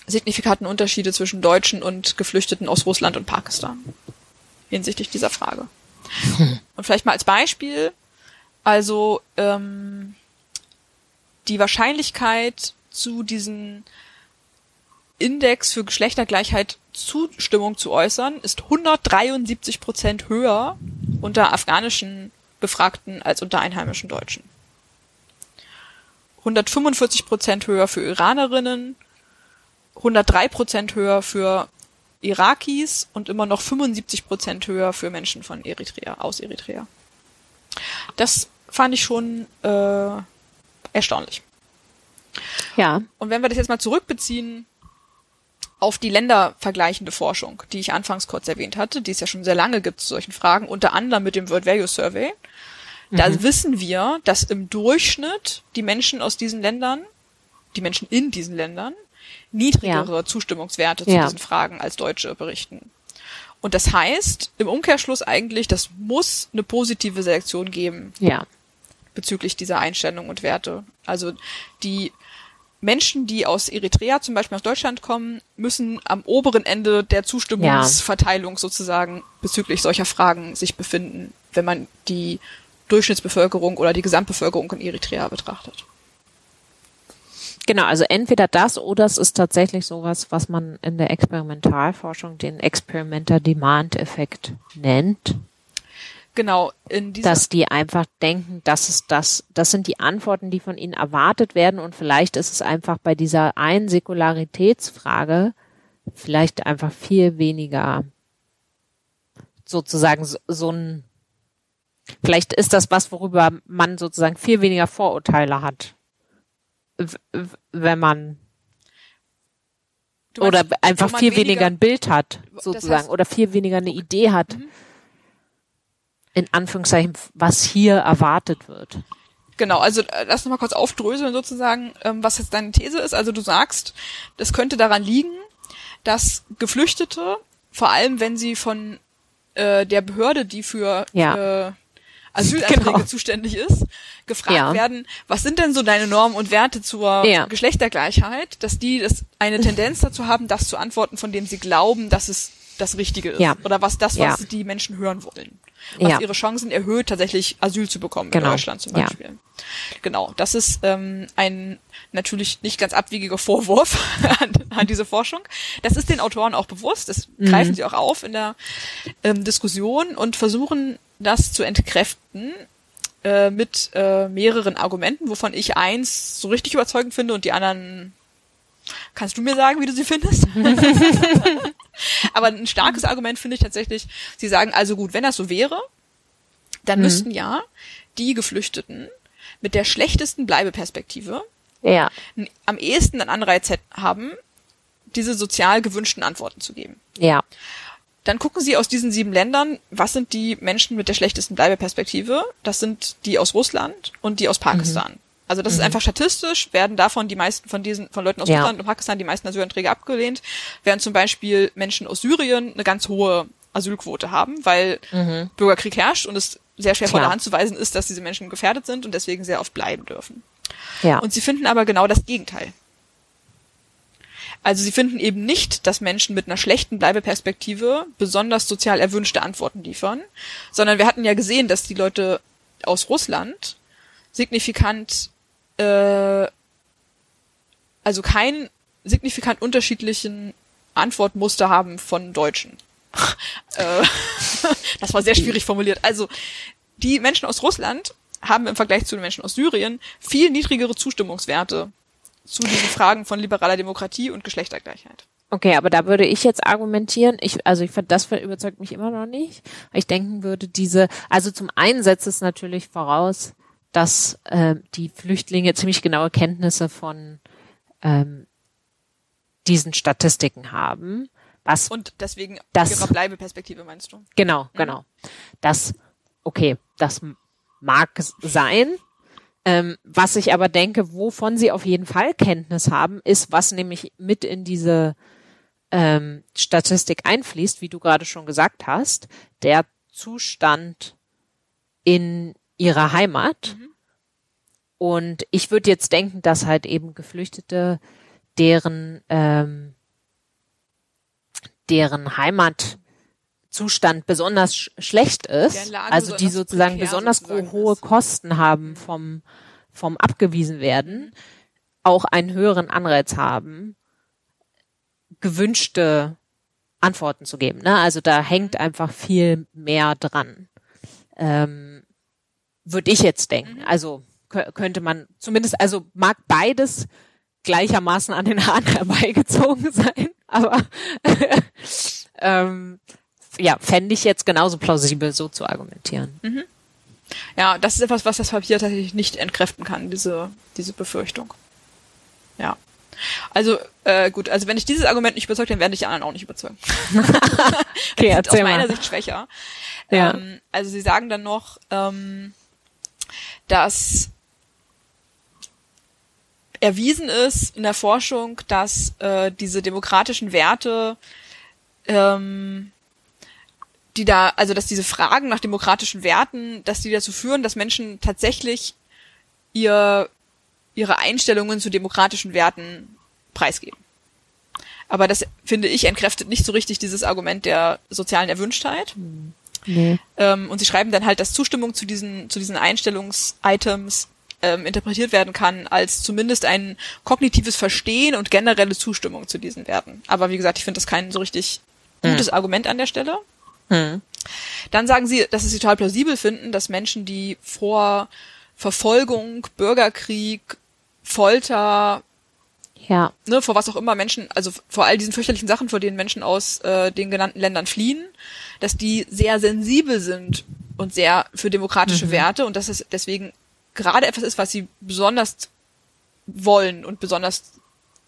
signifikanten Unterschiede zwischen Deutschen und Geflüchteten aus Russland und Pakistan hinsichtlich dieser Frage. Und vielleicht mal als Beispiel, also ähm, die Wahrscheinlichkeit zu diesen Index für Geschlechtergleichheit Zustimmung zu äußern, ist 173 Prozent höher unter afghanischen Befragten als unter einheimischen Deutschen. 145 Prozent höher für Iranerinnen, 103 Prozent höher für Irakis und immer noch 75 Prozent höher für Menschen von Eritrea, aus Eritrea. Das fand ich schon äh, erstaunlich. Ja. Und wenn wir das jetzt mal zurückbeziehen auf die ländervergleichende Forschung, die ich anfangs kurz erwähnt hatte, die es ja schon sehr lange gibt zu solchen Fragen, unter anderem mit dem World Value Survey. Da mhm. wissen wir, dass im Durchschnitt die Menschen aus diesen Ländern, die Menschen in diesen Ländern, niedrigere ja. Zustimmungswerte zu ja. diesen Fragen als Deutsche berichten. Und das heißt im Umkehrschluss eigentlich, das muss eine positive Selektion geben. Ja. Bezüglich dieser Einstellungen und Werte. Also die Menschen, die aus Eritrea zum Beispiel aus Deutschland kommen, müssen am oberen Ende der Zustimmungsverteilung ja. sozusagen bezüglich solcher Fragen sich befinden, wenn man die Durchschnittsbevölkerung oder die Gesamtbevölkerung in Eritrea betrachtet. Genau, also entweder das oder es ist tatsächlich sowas, was man in der Experimentalforschung den Experimenter Demand Effekt nennt. Genau, in dieser dass die einfach denken, das ist das, das sind die Antworten, die von ihnen erwartet werden und vielleicht ist es einfach bei dieser einen Säkularitätsfrage vielleicht einfach viel weniger sozusagen so, so ein vielleicht ist das was, worüber man sozusagen viel weniger Vorurteile hat, wenn man meinst, oder einfach viel weniger, weniger, ein Bild hat, sozusagen, das heißt, oder viel weniger eine Idee hat. Mhm in Anführungszeichen, was hier erwartet wird. Genau, also äh, lass noch mal kurz aufdröseln sozusagen, ähm, was jetzt deine These ist. Also du sagst, das könnte daran liegen, dass Geflüchtete, vor allem wenn sie von äh, der Behörde, die für Ja. äh, Asylanträge Genau. zuständig ist, gefragt Ja. werden, was sind denn so deine Normen und Werte zur Ja. Geschlechtergleichheit, dass die das eine Tendenz dazu haben, das zu antworten, von dem sie glauben, dass es das Richtige ist. Ja. Oder was das, was die Menschen hören wollen. Was ihre Chancen erhöht, tatsächlich Asyl zu bekommen Genau. in Deutschland zum. Beispiel. Genau, das ist ähm, ein natürlich nicht ganz abwegiger Vorwurf an, an diese Forschung. Das ist den Autoren auch bewusst, das Mhm. greifen sie auch auf in der ähm, Diskussion und versuchen das zu entkräften äh, mit äh, mehreren Argumenten, wovon ich eins so richtig überzeugend finde und die anderen kannst du mir sagen, wie du sie findest? Aber ein starkes Argument finde ich tatsächlich, sie sagen also gut, wenn das so wäre, dann Mhm. müssten ja die Geflüchteten mit der schlechtesten Bleibeperspektive Ja, am ehesten einen Anreiz haben, diese sozial gewünschten Antworten zu geben. ja, Dann gucken Sie aus diesen sieben Ländern, was sind die Menschen mit der schlechtesten Bleibeperspektive? Das sind die aus Russland und die aus Pakistan. Also das ist einfach statistisch, werden davon die meisten von diesen, von Leuten aus Ja. Russland und Pakistan die meisten Asylanträge abgelehnt, während zum Beispiel Menschen aus Syrien eine ganz hohe Asylquote haben, weil Bürgerkrieg herrscht und es sehr schwer von Klar. der Hand zu weisen ist, dass diese Menschen gefährdet sind und deswegen sehr oft bleiben dürfen. ja. Und sie finden aber genau das Gegenteil. Also sie finden eben nicht, dass Menschen mit einer schlechten Bleibeperspektive besonders sozial erwünschte Antworten liefern, sondern wir hatten ja gesehen, dass die Leute aus Russland signifikant, äh, also keinen signifikant unterschiedlichen Antwortmuster haben von Deutschen. äh, das war sehr schwierig formuliert. Also die Menschen aus Russland haben im Vergleich zu den Menschen aus Syrien viel niedrigere Zustimmungswerte zu diesen Fragen von liberaler Demokratie und Geschlechtergleichheit. Okay, aber da würde ich jetzt argumentieren, ich, also ich finde, das überzeugt mich immer noch nicht. Ich denken würde, diese, also zum einen setzt es natürlich voraus, dass äh, die Flüchtlinge ziemlich genaue Kenntnisse von ähm, diesen Statistiken haben. Was Und deswegen Das- ihrer Bleibeperspektive meinst du? Genau, genau. Das, okay, das mag sein. Ähm, was ich aber denke, wovon sie auf jeden Fall Kenntnis haben, ist, was nämlich mit in diese ähm, Statistik einfließt, wie du gerade schon gesagt hast, der Zustand in ihrer Heimat. Und ich würde jetzt denken, dass halt eben Geflüchtete, deren ähm, deren Heimatzustand besonders sch schlecht ist, also die sozusagen prekär besonders sozusagen hohe ist. Kosten haben vom, vom abgewiesen werden, auch einen höheren Anreiz haben, gewünschte Antworten zu geben. Ne? Also da hängt einfach viel mehr dran. Ähm, Würde ich jetzt denken. Mhm. Also kö- könnte man zumindest, also mag beides gleichermaßen an den Haaren herbeigezogen sein, aber ähm, ja, fände ich jetzt genauso plausibel, so zu argumentieren. Ja, das ist etwas, was das Papier tatsächlich nicht entkräften kann, diese, diese Befürchtung. Ja. Also, äh, gut, also wenn ich dieses Argument nicht überzeugt, dann werden dich die anderen auch nicht überzeugen. Okay, sind aus erzähl meiner mal. Sicht schwächer. Ja. Ähm, also sie sagen dann noch, ähm, dass erwiesen ist in der Forschung, dass äh, diese demokratischen Werte, ähm, die da, also dass diese Fragen nach demokratischen Werten, dass die dazu führen, dass Menschen tatsächlich ihr, ihre Einstellungen zu demokratischen Werten preisgeben. Aber das, finde ich, entkräftet nicht so richtig dieses Argument der sozialen Erwünschtheit. Nee. Ähm, und sie schreiben dann halt, dass Zustimmung zu diesen, zu diesen Einstellungsitems ähm, interpretiert werden kann als zumindest ein kognitives Verstehen und generelle Zustimmung zu diesen Werten. Aber wie gesagt, ich finde das kein so richtig gutes Argument an der Stelle. Hm. Dann sagen sie, dass sie total plausibel finden, dass Menschen, die vor Verfolgung, Bürgerkrieg, Folter, Ja, ne, vor was auch immer Menschen, also vor all diesen fürchterlichen Sachen, vor denen Menschen aus äh, den genannten Ländern fliehen, dass die sehr sensibel sind und sehr für demokratische Werte und dass es deswegen gerade etwas ist, was sie besonders wollen und besonders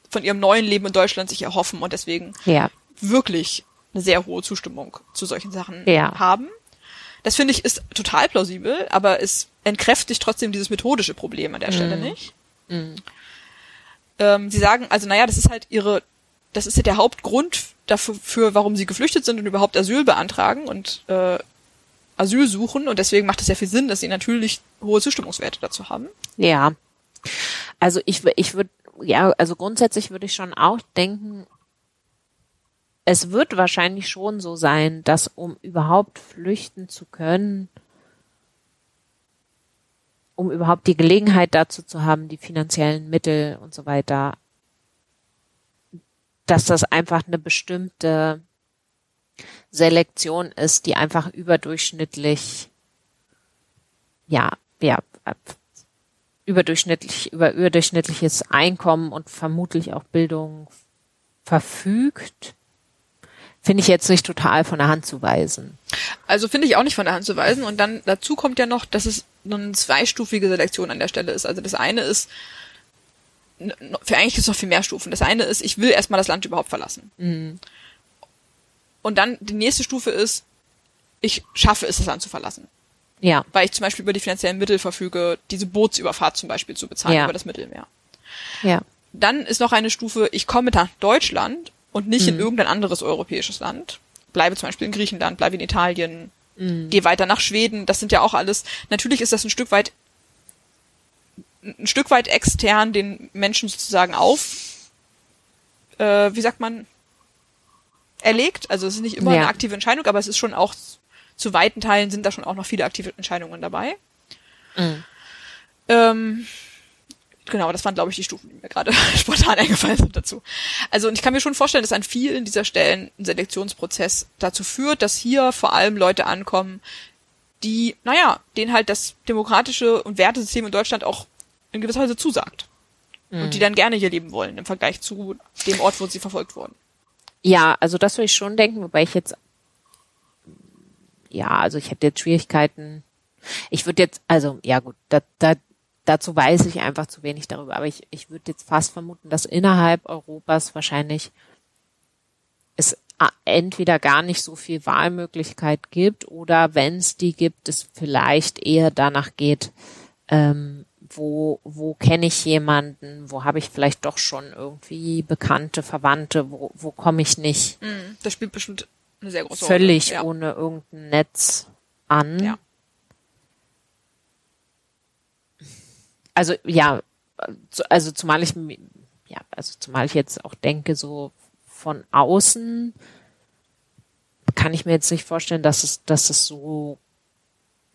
von ihrem neuen Leben in Deutschland sich erhoffen und deswegen ja, wirklich eine sehr hohe Zustimmung zu solchen Sachen Ja. haben. Das finde ich ist total plausibel, aber es entkräftigt trotzdem dieses methodische Problem an der Stelle nicht. Ähm, sie sagen, also naja, das ist halt ihre, das ist ja der Hauptgrund dafür, für, warum sie geflüchtet sind und überhaupt Asyl beantragen und äh, Asyl suchen und deswegen macht es ja viel Sinn, dass sie natürlich hohe Zustimmungswerte dazu haben. Ja. Also ich, ich würde, ja, also grundsätzlich würde ich schon auch denken, es wird wahrscheinlich schon so sein, dass um überhaupt flüchten zu können, um überhaupt die Gelegenheit dazu zu haben, die finanziellen Mittel und so weiter, dass das einfach eine bestimmte Selektion ist, die einfach überdurchschnittlich, ja, ja, überdurchschnittlich, über überdurchschnittliches Einkommen und vermutlich auch Bildung verfügt, finde ich jetzt nicht total von der Hand zu weisen. Also finde ich auch nicht von der Hand zu weisen. Und dann dazu kommt ja noch, dass es eine zweistufige Selektion an der Stelle ist. Also das eine ist, für eigentlich gibt es noch viel mehr Stufen. Das eine ist, ich will erstmal das Land überhaupt verlassen. Und dann die nächste Stufe ist, ich schaffe es, das Land zu verlassen. Ja, Weil ich zum Beispiel über die finanziellen Mittel verfüge, diese Bootsüberfahrt zum Beispiel zu bezahlen Ja. über das Mittelmeer. ja, Dann ist noch eine Stufe, ich komme nach Deutschland und nicht in irgendein anderes europäisches Land. Bleibe zum Beispiel in Griechenland, bleibe in Italien, gehe weiter nach Schweden. Das sind ja auch alles, natürlich ist das ein Stück weit, ein Stück weit extern den Menschen sozusagen auf, äh, wie sagt man, erlegt. Also es ist nicht immer Ja. eine aktive Entscheidung, aber es ist schon auch, zu weiten Teilen sind da schon auch noch viele aktive Entscheidungen dabei. Ähm, genau, das waren, glaube ich, die Stufen, die mir gerade spontan eingefallen sind dazu. Also, und ich kann mir schon vorstellen, dass an vielen dieser Stellen ein Selektionsprozess dazu führt, dass hier vor allem Leute ankommen, die, naja, denen halt das demokratische und Wertesystem in Deutschland auch in gewisser Weise zusagt. Und die dann gerne hier leben wollen, im Vergleich zu dem Ort, wo sie verfolgt wurden. ja, also das würde ich schon denken, wobei ich jetzt, ja, also ich hätte jetzt Schwierigkeiten. Ich würde jetzt, also ja gut, da, da, dazu weiß ich einfach zu wenig darüber, aber ich, ich würde jetzt fast vermuten, dass innerhalb Europas wahrscheinlich es a- entweder gar nicht so viel Wahlmöglichkeit gibt oder wenn es die gibt, es vielleicht eher danach geht, ähm, wo, wo kenne ich jemanden, wo habe ich vielleicht doch schon irgendwie Bekannte, Verwandte, wo, wo komme ich nicht Das spielt bestimmt eine sehr große völlig Rolle. Ja. ohne irgendein Netz an. Ja. Also ja, also zumal ich ja, also zumal ich jetzt auch denke, so von außen kann ich mir jetzt nicht vorstellen, dass es, dass es so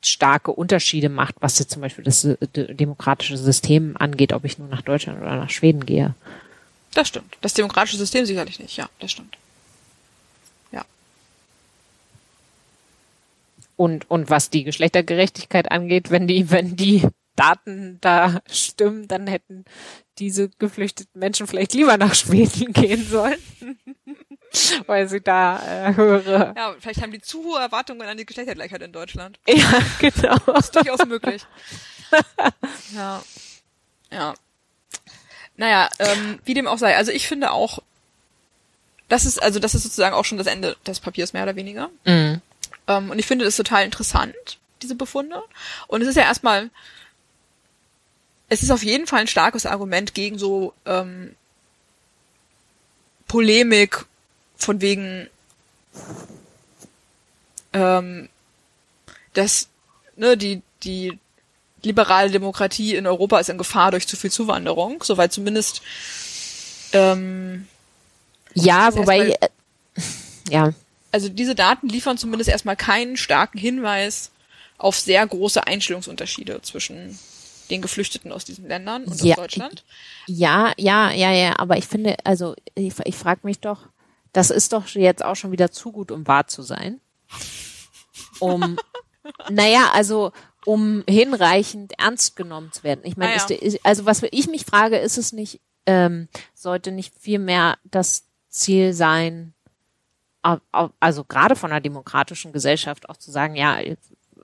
starke Unterschiede macht, was jetzt zum Beispiel das de- demokratische System angeht, ob ich nur nach Deutschland oder nach Schweden gehe. Das stimmt. Das demokratische System sicherlich nicht. Ja, das stimmt. Ja. Und, und was die Geschlechtergerechtigkeit angeht, wenn die, wenn die Daten da stimmen, dann hätten diese geflüchteten Menschen vielleicht lieber nach Schweden gehen sollen. Weil sie da äh, höhere. Ja, vielleicht haben die zu hohe Erwartungen an die Geschlechtergleichheit in Deutschland. Ja, genau. ist durchaus möglich. ja. Ja. Naja, ähm, wie dem auch sei. Also ich finde auch, das ist, also das ist sozusagen auch schon das Ende des Papiers, mehr oder weniger. Mhm. Ähm, und ich finde das total interessant, diese Befunde. Und es ist ja erstmal, es ist auf jeden Fall ein starkes Argument gegen so ähm, Polemik von wegen, ähm, dass ne, die, die liberale Demokratie in Europa ist in Gefahr durch zu viel Zuwanderung, soweit zumindest ähm, Ja, wobei, erstmal- äh, ja, also diese Daten liefern zumindest erstmal keinen starken Hinweis auf sehr große Einstellungsunterschiede zwischen den Geflüchteten aus diesen Ländern und Ja, aus Deutschland. ja, ja, ja, ja, aber ich finde, also ich, ich frage mich doch, das ist doch jetzt auch schon wieder zu gut, um wahr zu sein. Um, naja, also um hinreichend ernst genommen zu werden. Ich meine, Ah, ja. ist, ist, also was ich mich frage, ist es nicht, ähm, sollte nicht vielmehr das Ziel sein, also gerade von einer demokratischen Gesellschaft auch zu sagen, ja,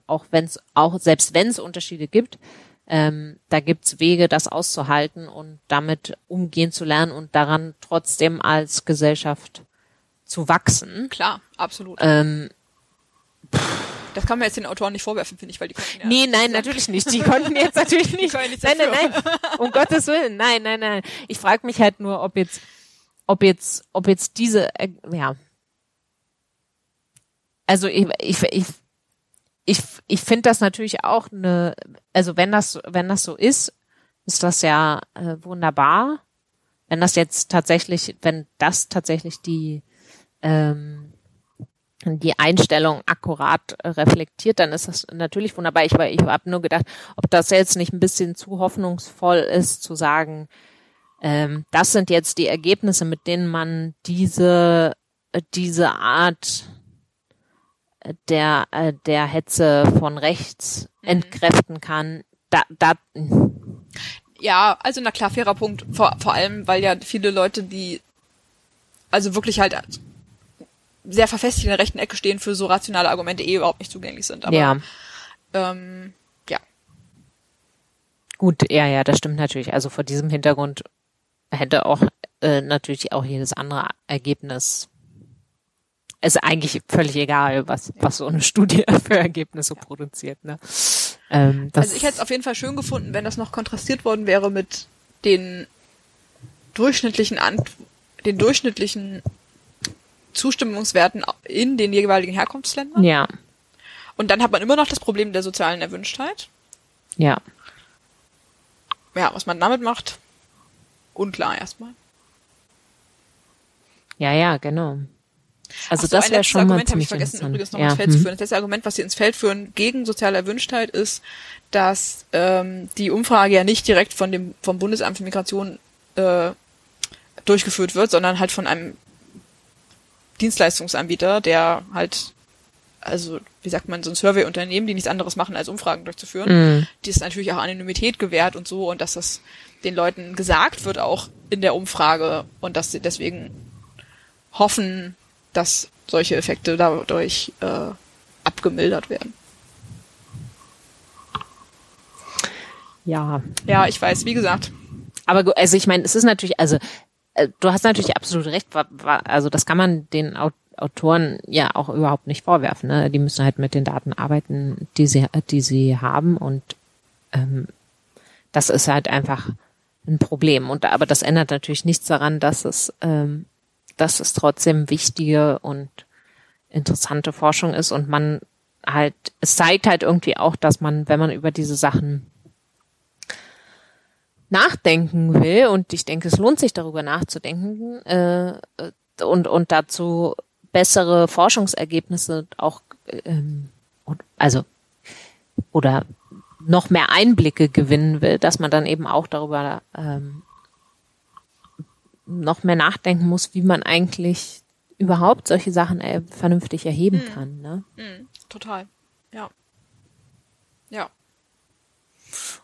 auch wenn es auch selbst wenn es Unterschiede gibt, ähm, da gibt's Wege, das auszuhalten und damit umgehen zu lernen und daran trotzdem als Gesellschaft zu wachsen. Klar, absolut. Ähm, Das kann man jetzt den Autoren nicht vorwerfen, finde ich, weil die konnten ja. Nee, nein, natürlich nicht. Die konnten jetzt natürlich nicht. ja nichts nein, nein, nein. Um Gottes Willen. Nein, nein, nein. Ich frage mich halt nur, ob jetzt, ob jetzt, ob jetzt diese, äh, ja. Also ich, ich, ich, ich, ich finde das natürlich auch eine, also wenn das, wenn das so ist, ist das ja äh, wunderbar. Wenn das jetzt tatsächlich, wenn das tatsächlich die ähm, die Einstellung akkurat reflektiert, dann ist das natürlich wunderbar. Ich, ich habe nur gedacht, ob das jetzt nicht ein bisschen zu hoffnungsvoll ist, zu sagen, ähm, das sind jetzt die Ergebnisse, mit denen man diese diese Art der äh, der Hetze von rechts Mhm. entkräften kann. Da, da, Ja, also na klar, fairer Punkt. Vor, vor allem, weil ja viele Leute, die also wirklich halt sehr verfestigt in der rechten Ecke stehen, für so rationale Argumente eh überhaupt nicht zugänglich sind. Aber ja. ähm, ja. Gut, ja, ja, das stimmt natürlich. Also vor diesem Hintergrund hätte auch äh, natürlich auch jedes andere Ergebnis. Ist eigentlich völlig egal, was, was so eine Studie für Ergebnisse produziert. Ne? Ähm, Also ich hätte es auf jeden Fall schön gefunden, wenn das noch kontrastiert worden wäre mit den durchschnittlichen Ant den durchschnittlichen Zustimmungswerten in den jeweiligen Herkunftsländern. ja, Und dann hat man immer noch das Problem der sozialen Erwünschtheit. ja, Ja, was man damit macht, unklar erstmal. ja, ja, genau. Also so, das wäre schon mal Argument habe ziemlich ich vergessen, übrigens noch ja. ins Feld zu hm. führen. Das letzte Argument, was sie ins Feld führen gegen soziale Erwünschtheit, ist, dass ähm, die Umfrage ja nicht direkt von dem vom Bundesamt für Migration äh, durchgeführt wird, sondern halt von einem Dienstleistungsanbieter, der halt, also wie sagt man, so ein Survey-Unternehmen, die nichts anderes machen, als Umfragen durchzuführen, Mhm. die ist natürlich auch Anonymität gewährt und so und dass das den Leuten gesagt wird auch in der Umfrage und dass sie deswegen hoffen, dass solche Effekte dadurch äh, abgemildert werden. Ja, Ja, ich weiß, wie gesagt, Aber also ich meine, es ist natürlich, also äh, du hast natürlich absolut recht, wa- wa- also das kann man den Au- Autoren ja auch überhaupt nicht vorwerfen. Ne? Die müssen halt mit den Daten arbeiten, die sie, die sie haben und ähm, das ist halt einfach ein Problem. Und aber das ändert natürlich nichts daran, dass es, ähm, dass es trotzdem wichtige und interessante Forschung ist und man halt, es zeigt halt irgendwie auch, dass man, wenn man über diese Sachen nachdenken will, und ich denke, es lohnt sich darüber nachzudenken, äh, und, und dazu bessere Forschungsergebnisse auch, ähm, also, oder noch mehr Einblicke gewinnen will, dass man dann eben auch darüber ähm, noch mehr nachdenken muss, wie man eigentlich überhaupt solche Sachen äh, vernünftig erheben kann. Ne? Mhm, total. Ja. Ja.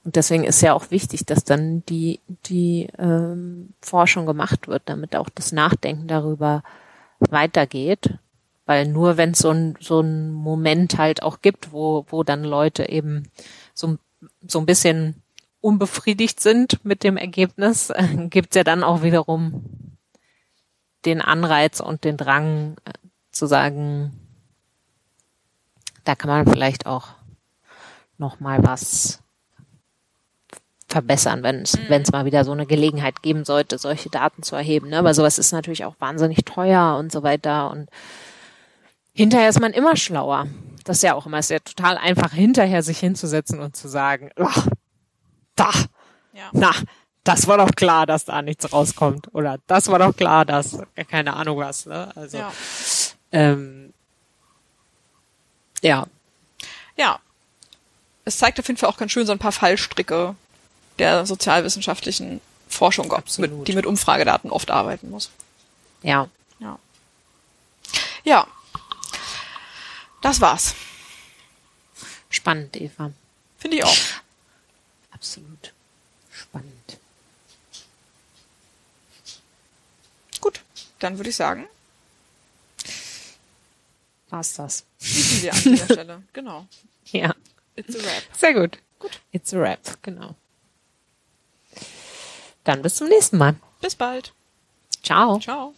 Und deswegen ist ja auch wichtig, dass dann die, die ähm, Forschung gemacht wird, damit auch das Nachdenken darüber weitergeht. Weil nur wenn es so ein, so ein Moment halt auch gibt, wo, wo dann Leute eben so, so ein bisschen unbefriedigt sind mit dem Ergebnis, äh, gibt's ja dann auch wiederum den Anreiz und den Drang äh, zu sagen, da kann man vielleicht auch noch mal was verbessern, wenn es wenn es mal wieder so eine Gelegenheit geben sollte, solche Daten zu erheben. Ne? Aber sowas ist natürlich auch wahnsinnig teuer und so weiter. Und hinterher ist man immer schlauer. Das ist ja auch immer ist ja total einfach, hinterher sich hinzusetzen und zu sagen, da, Ja. na, das war doch klar, dass da nichts rauskommt. Oder das war doch klar, dass, äh, keine Ahnung was. Ne? Also, Ja. ähm, ja, Ja. Es zeigt auf jeden Fall auch ganz schön so ein paar Fallstricke der sozialwissenschaftlichen Forschung, Absolut. die mit Umfragedaten oft arbeiten muss. ja. Ja. Ja. Das war's. Spannend, Eva. Finde ich auch. Absolut. Spannend. Gut. Dann würde ich sagen, War's das? schließen wir an dieser Stelle. Genau. Ja. It's a wrap. Sehr gut. Gut. It's a wrap, genau. Dann bis zum nächsten Mal. Bis bald. Ciao. Ciao.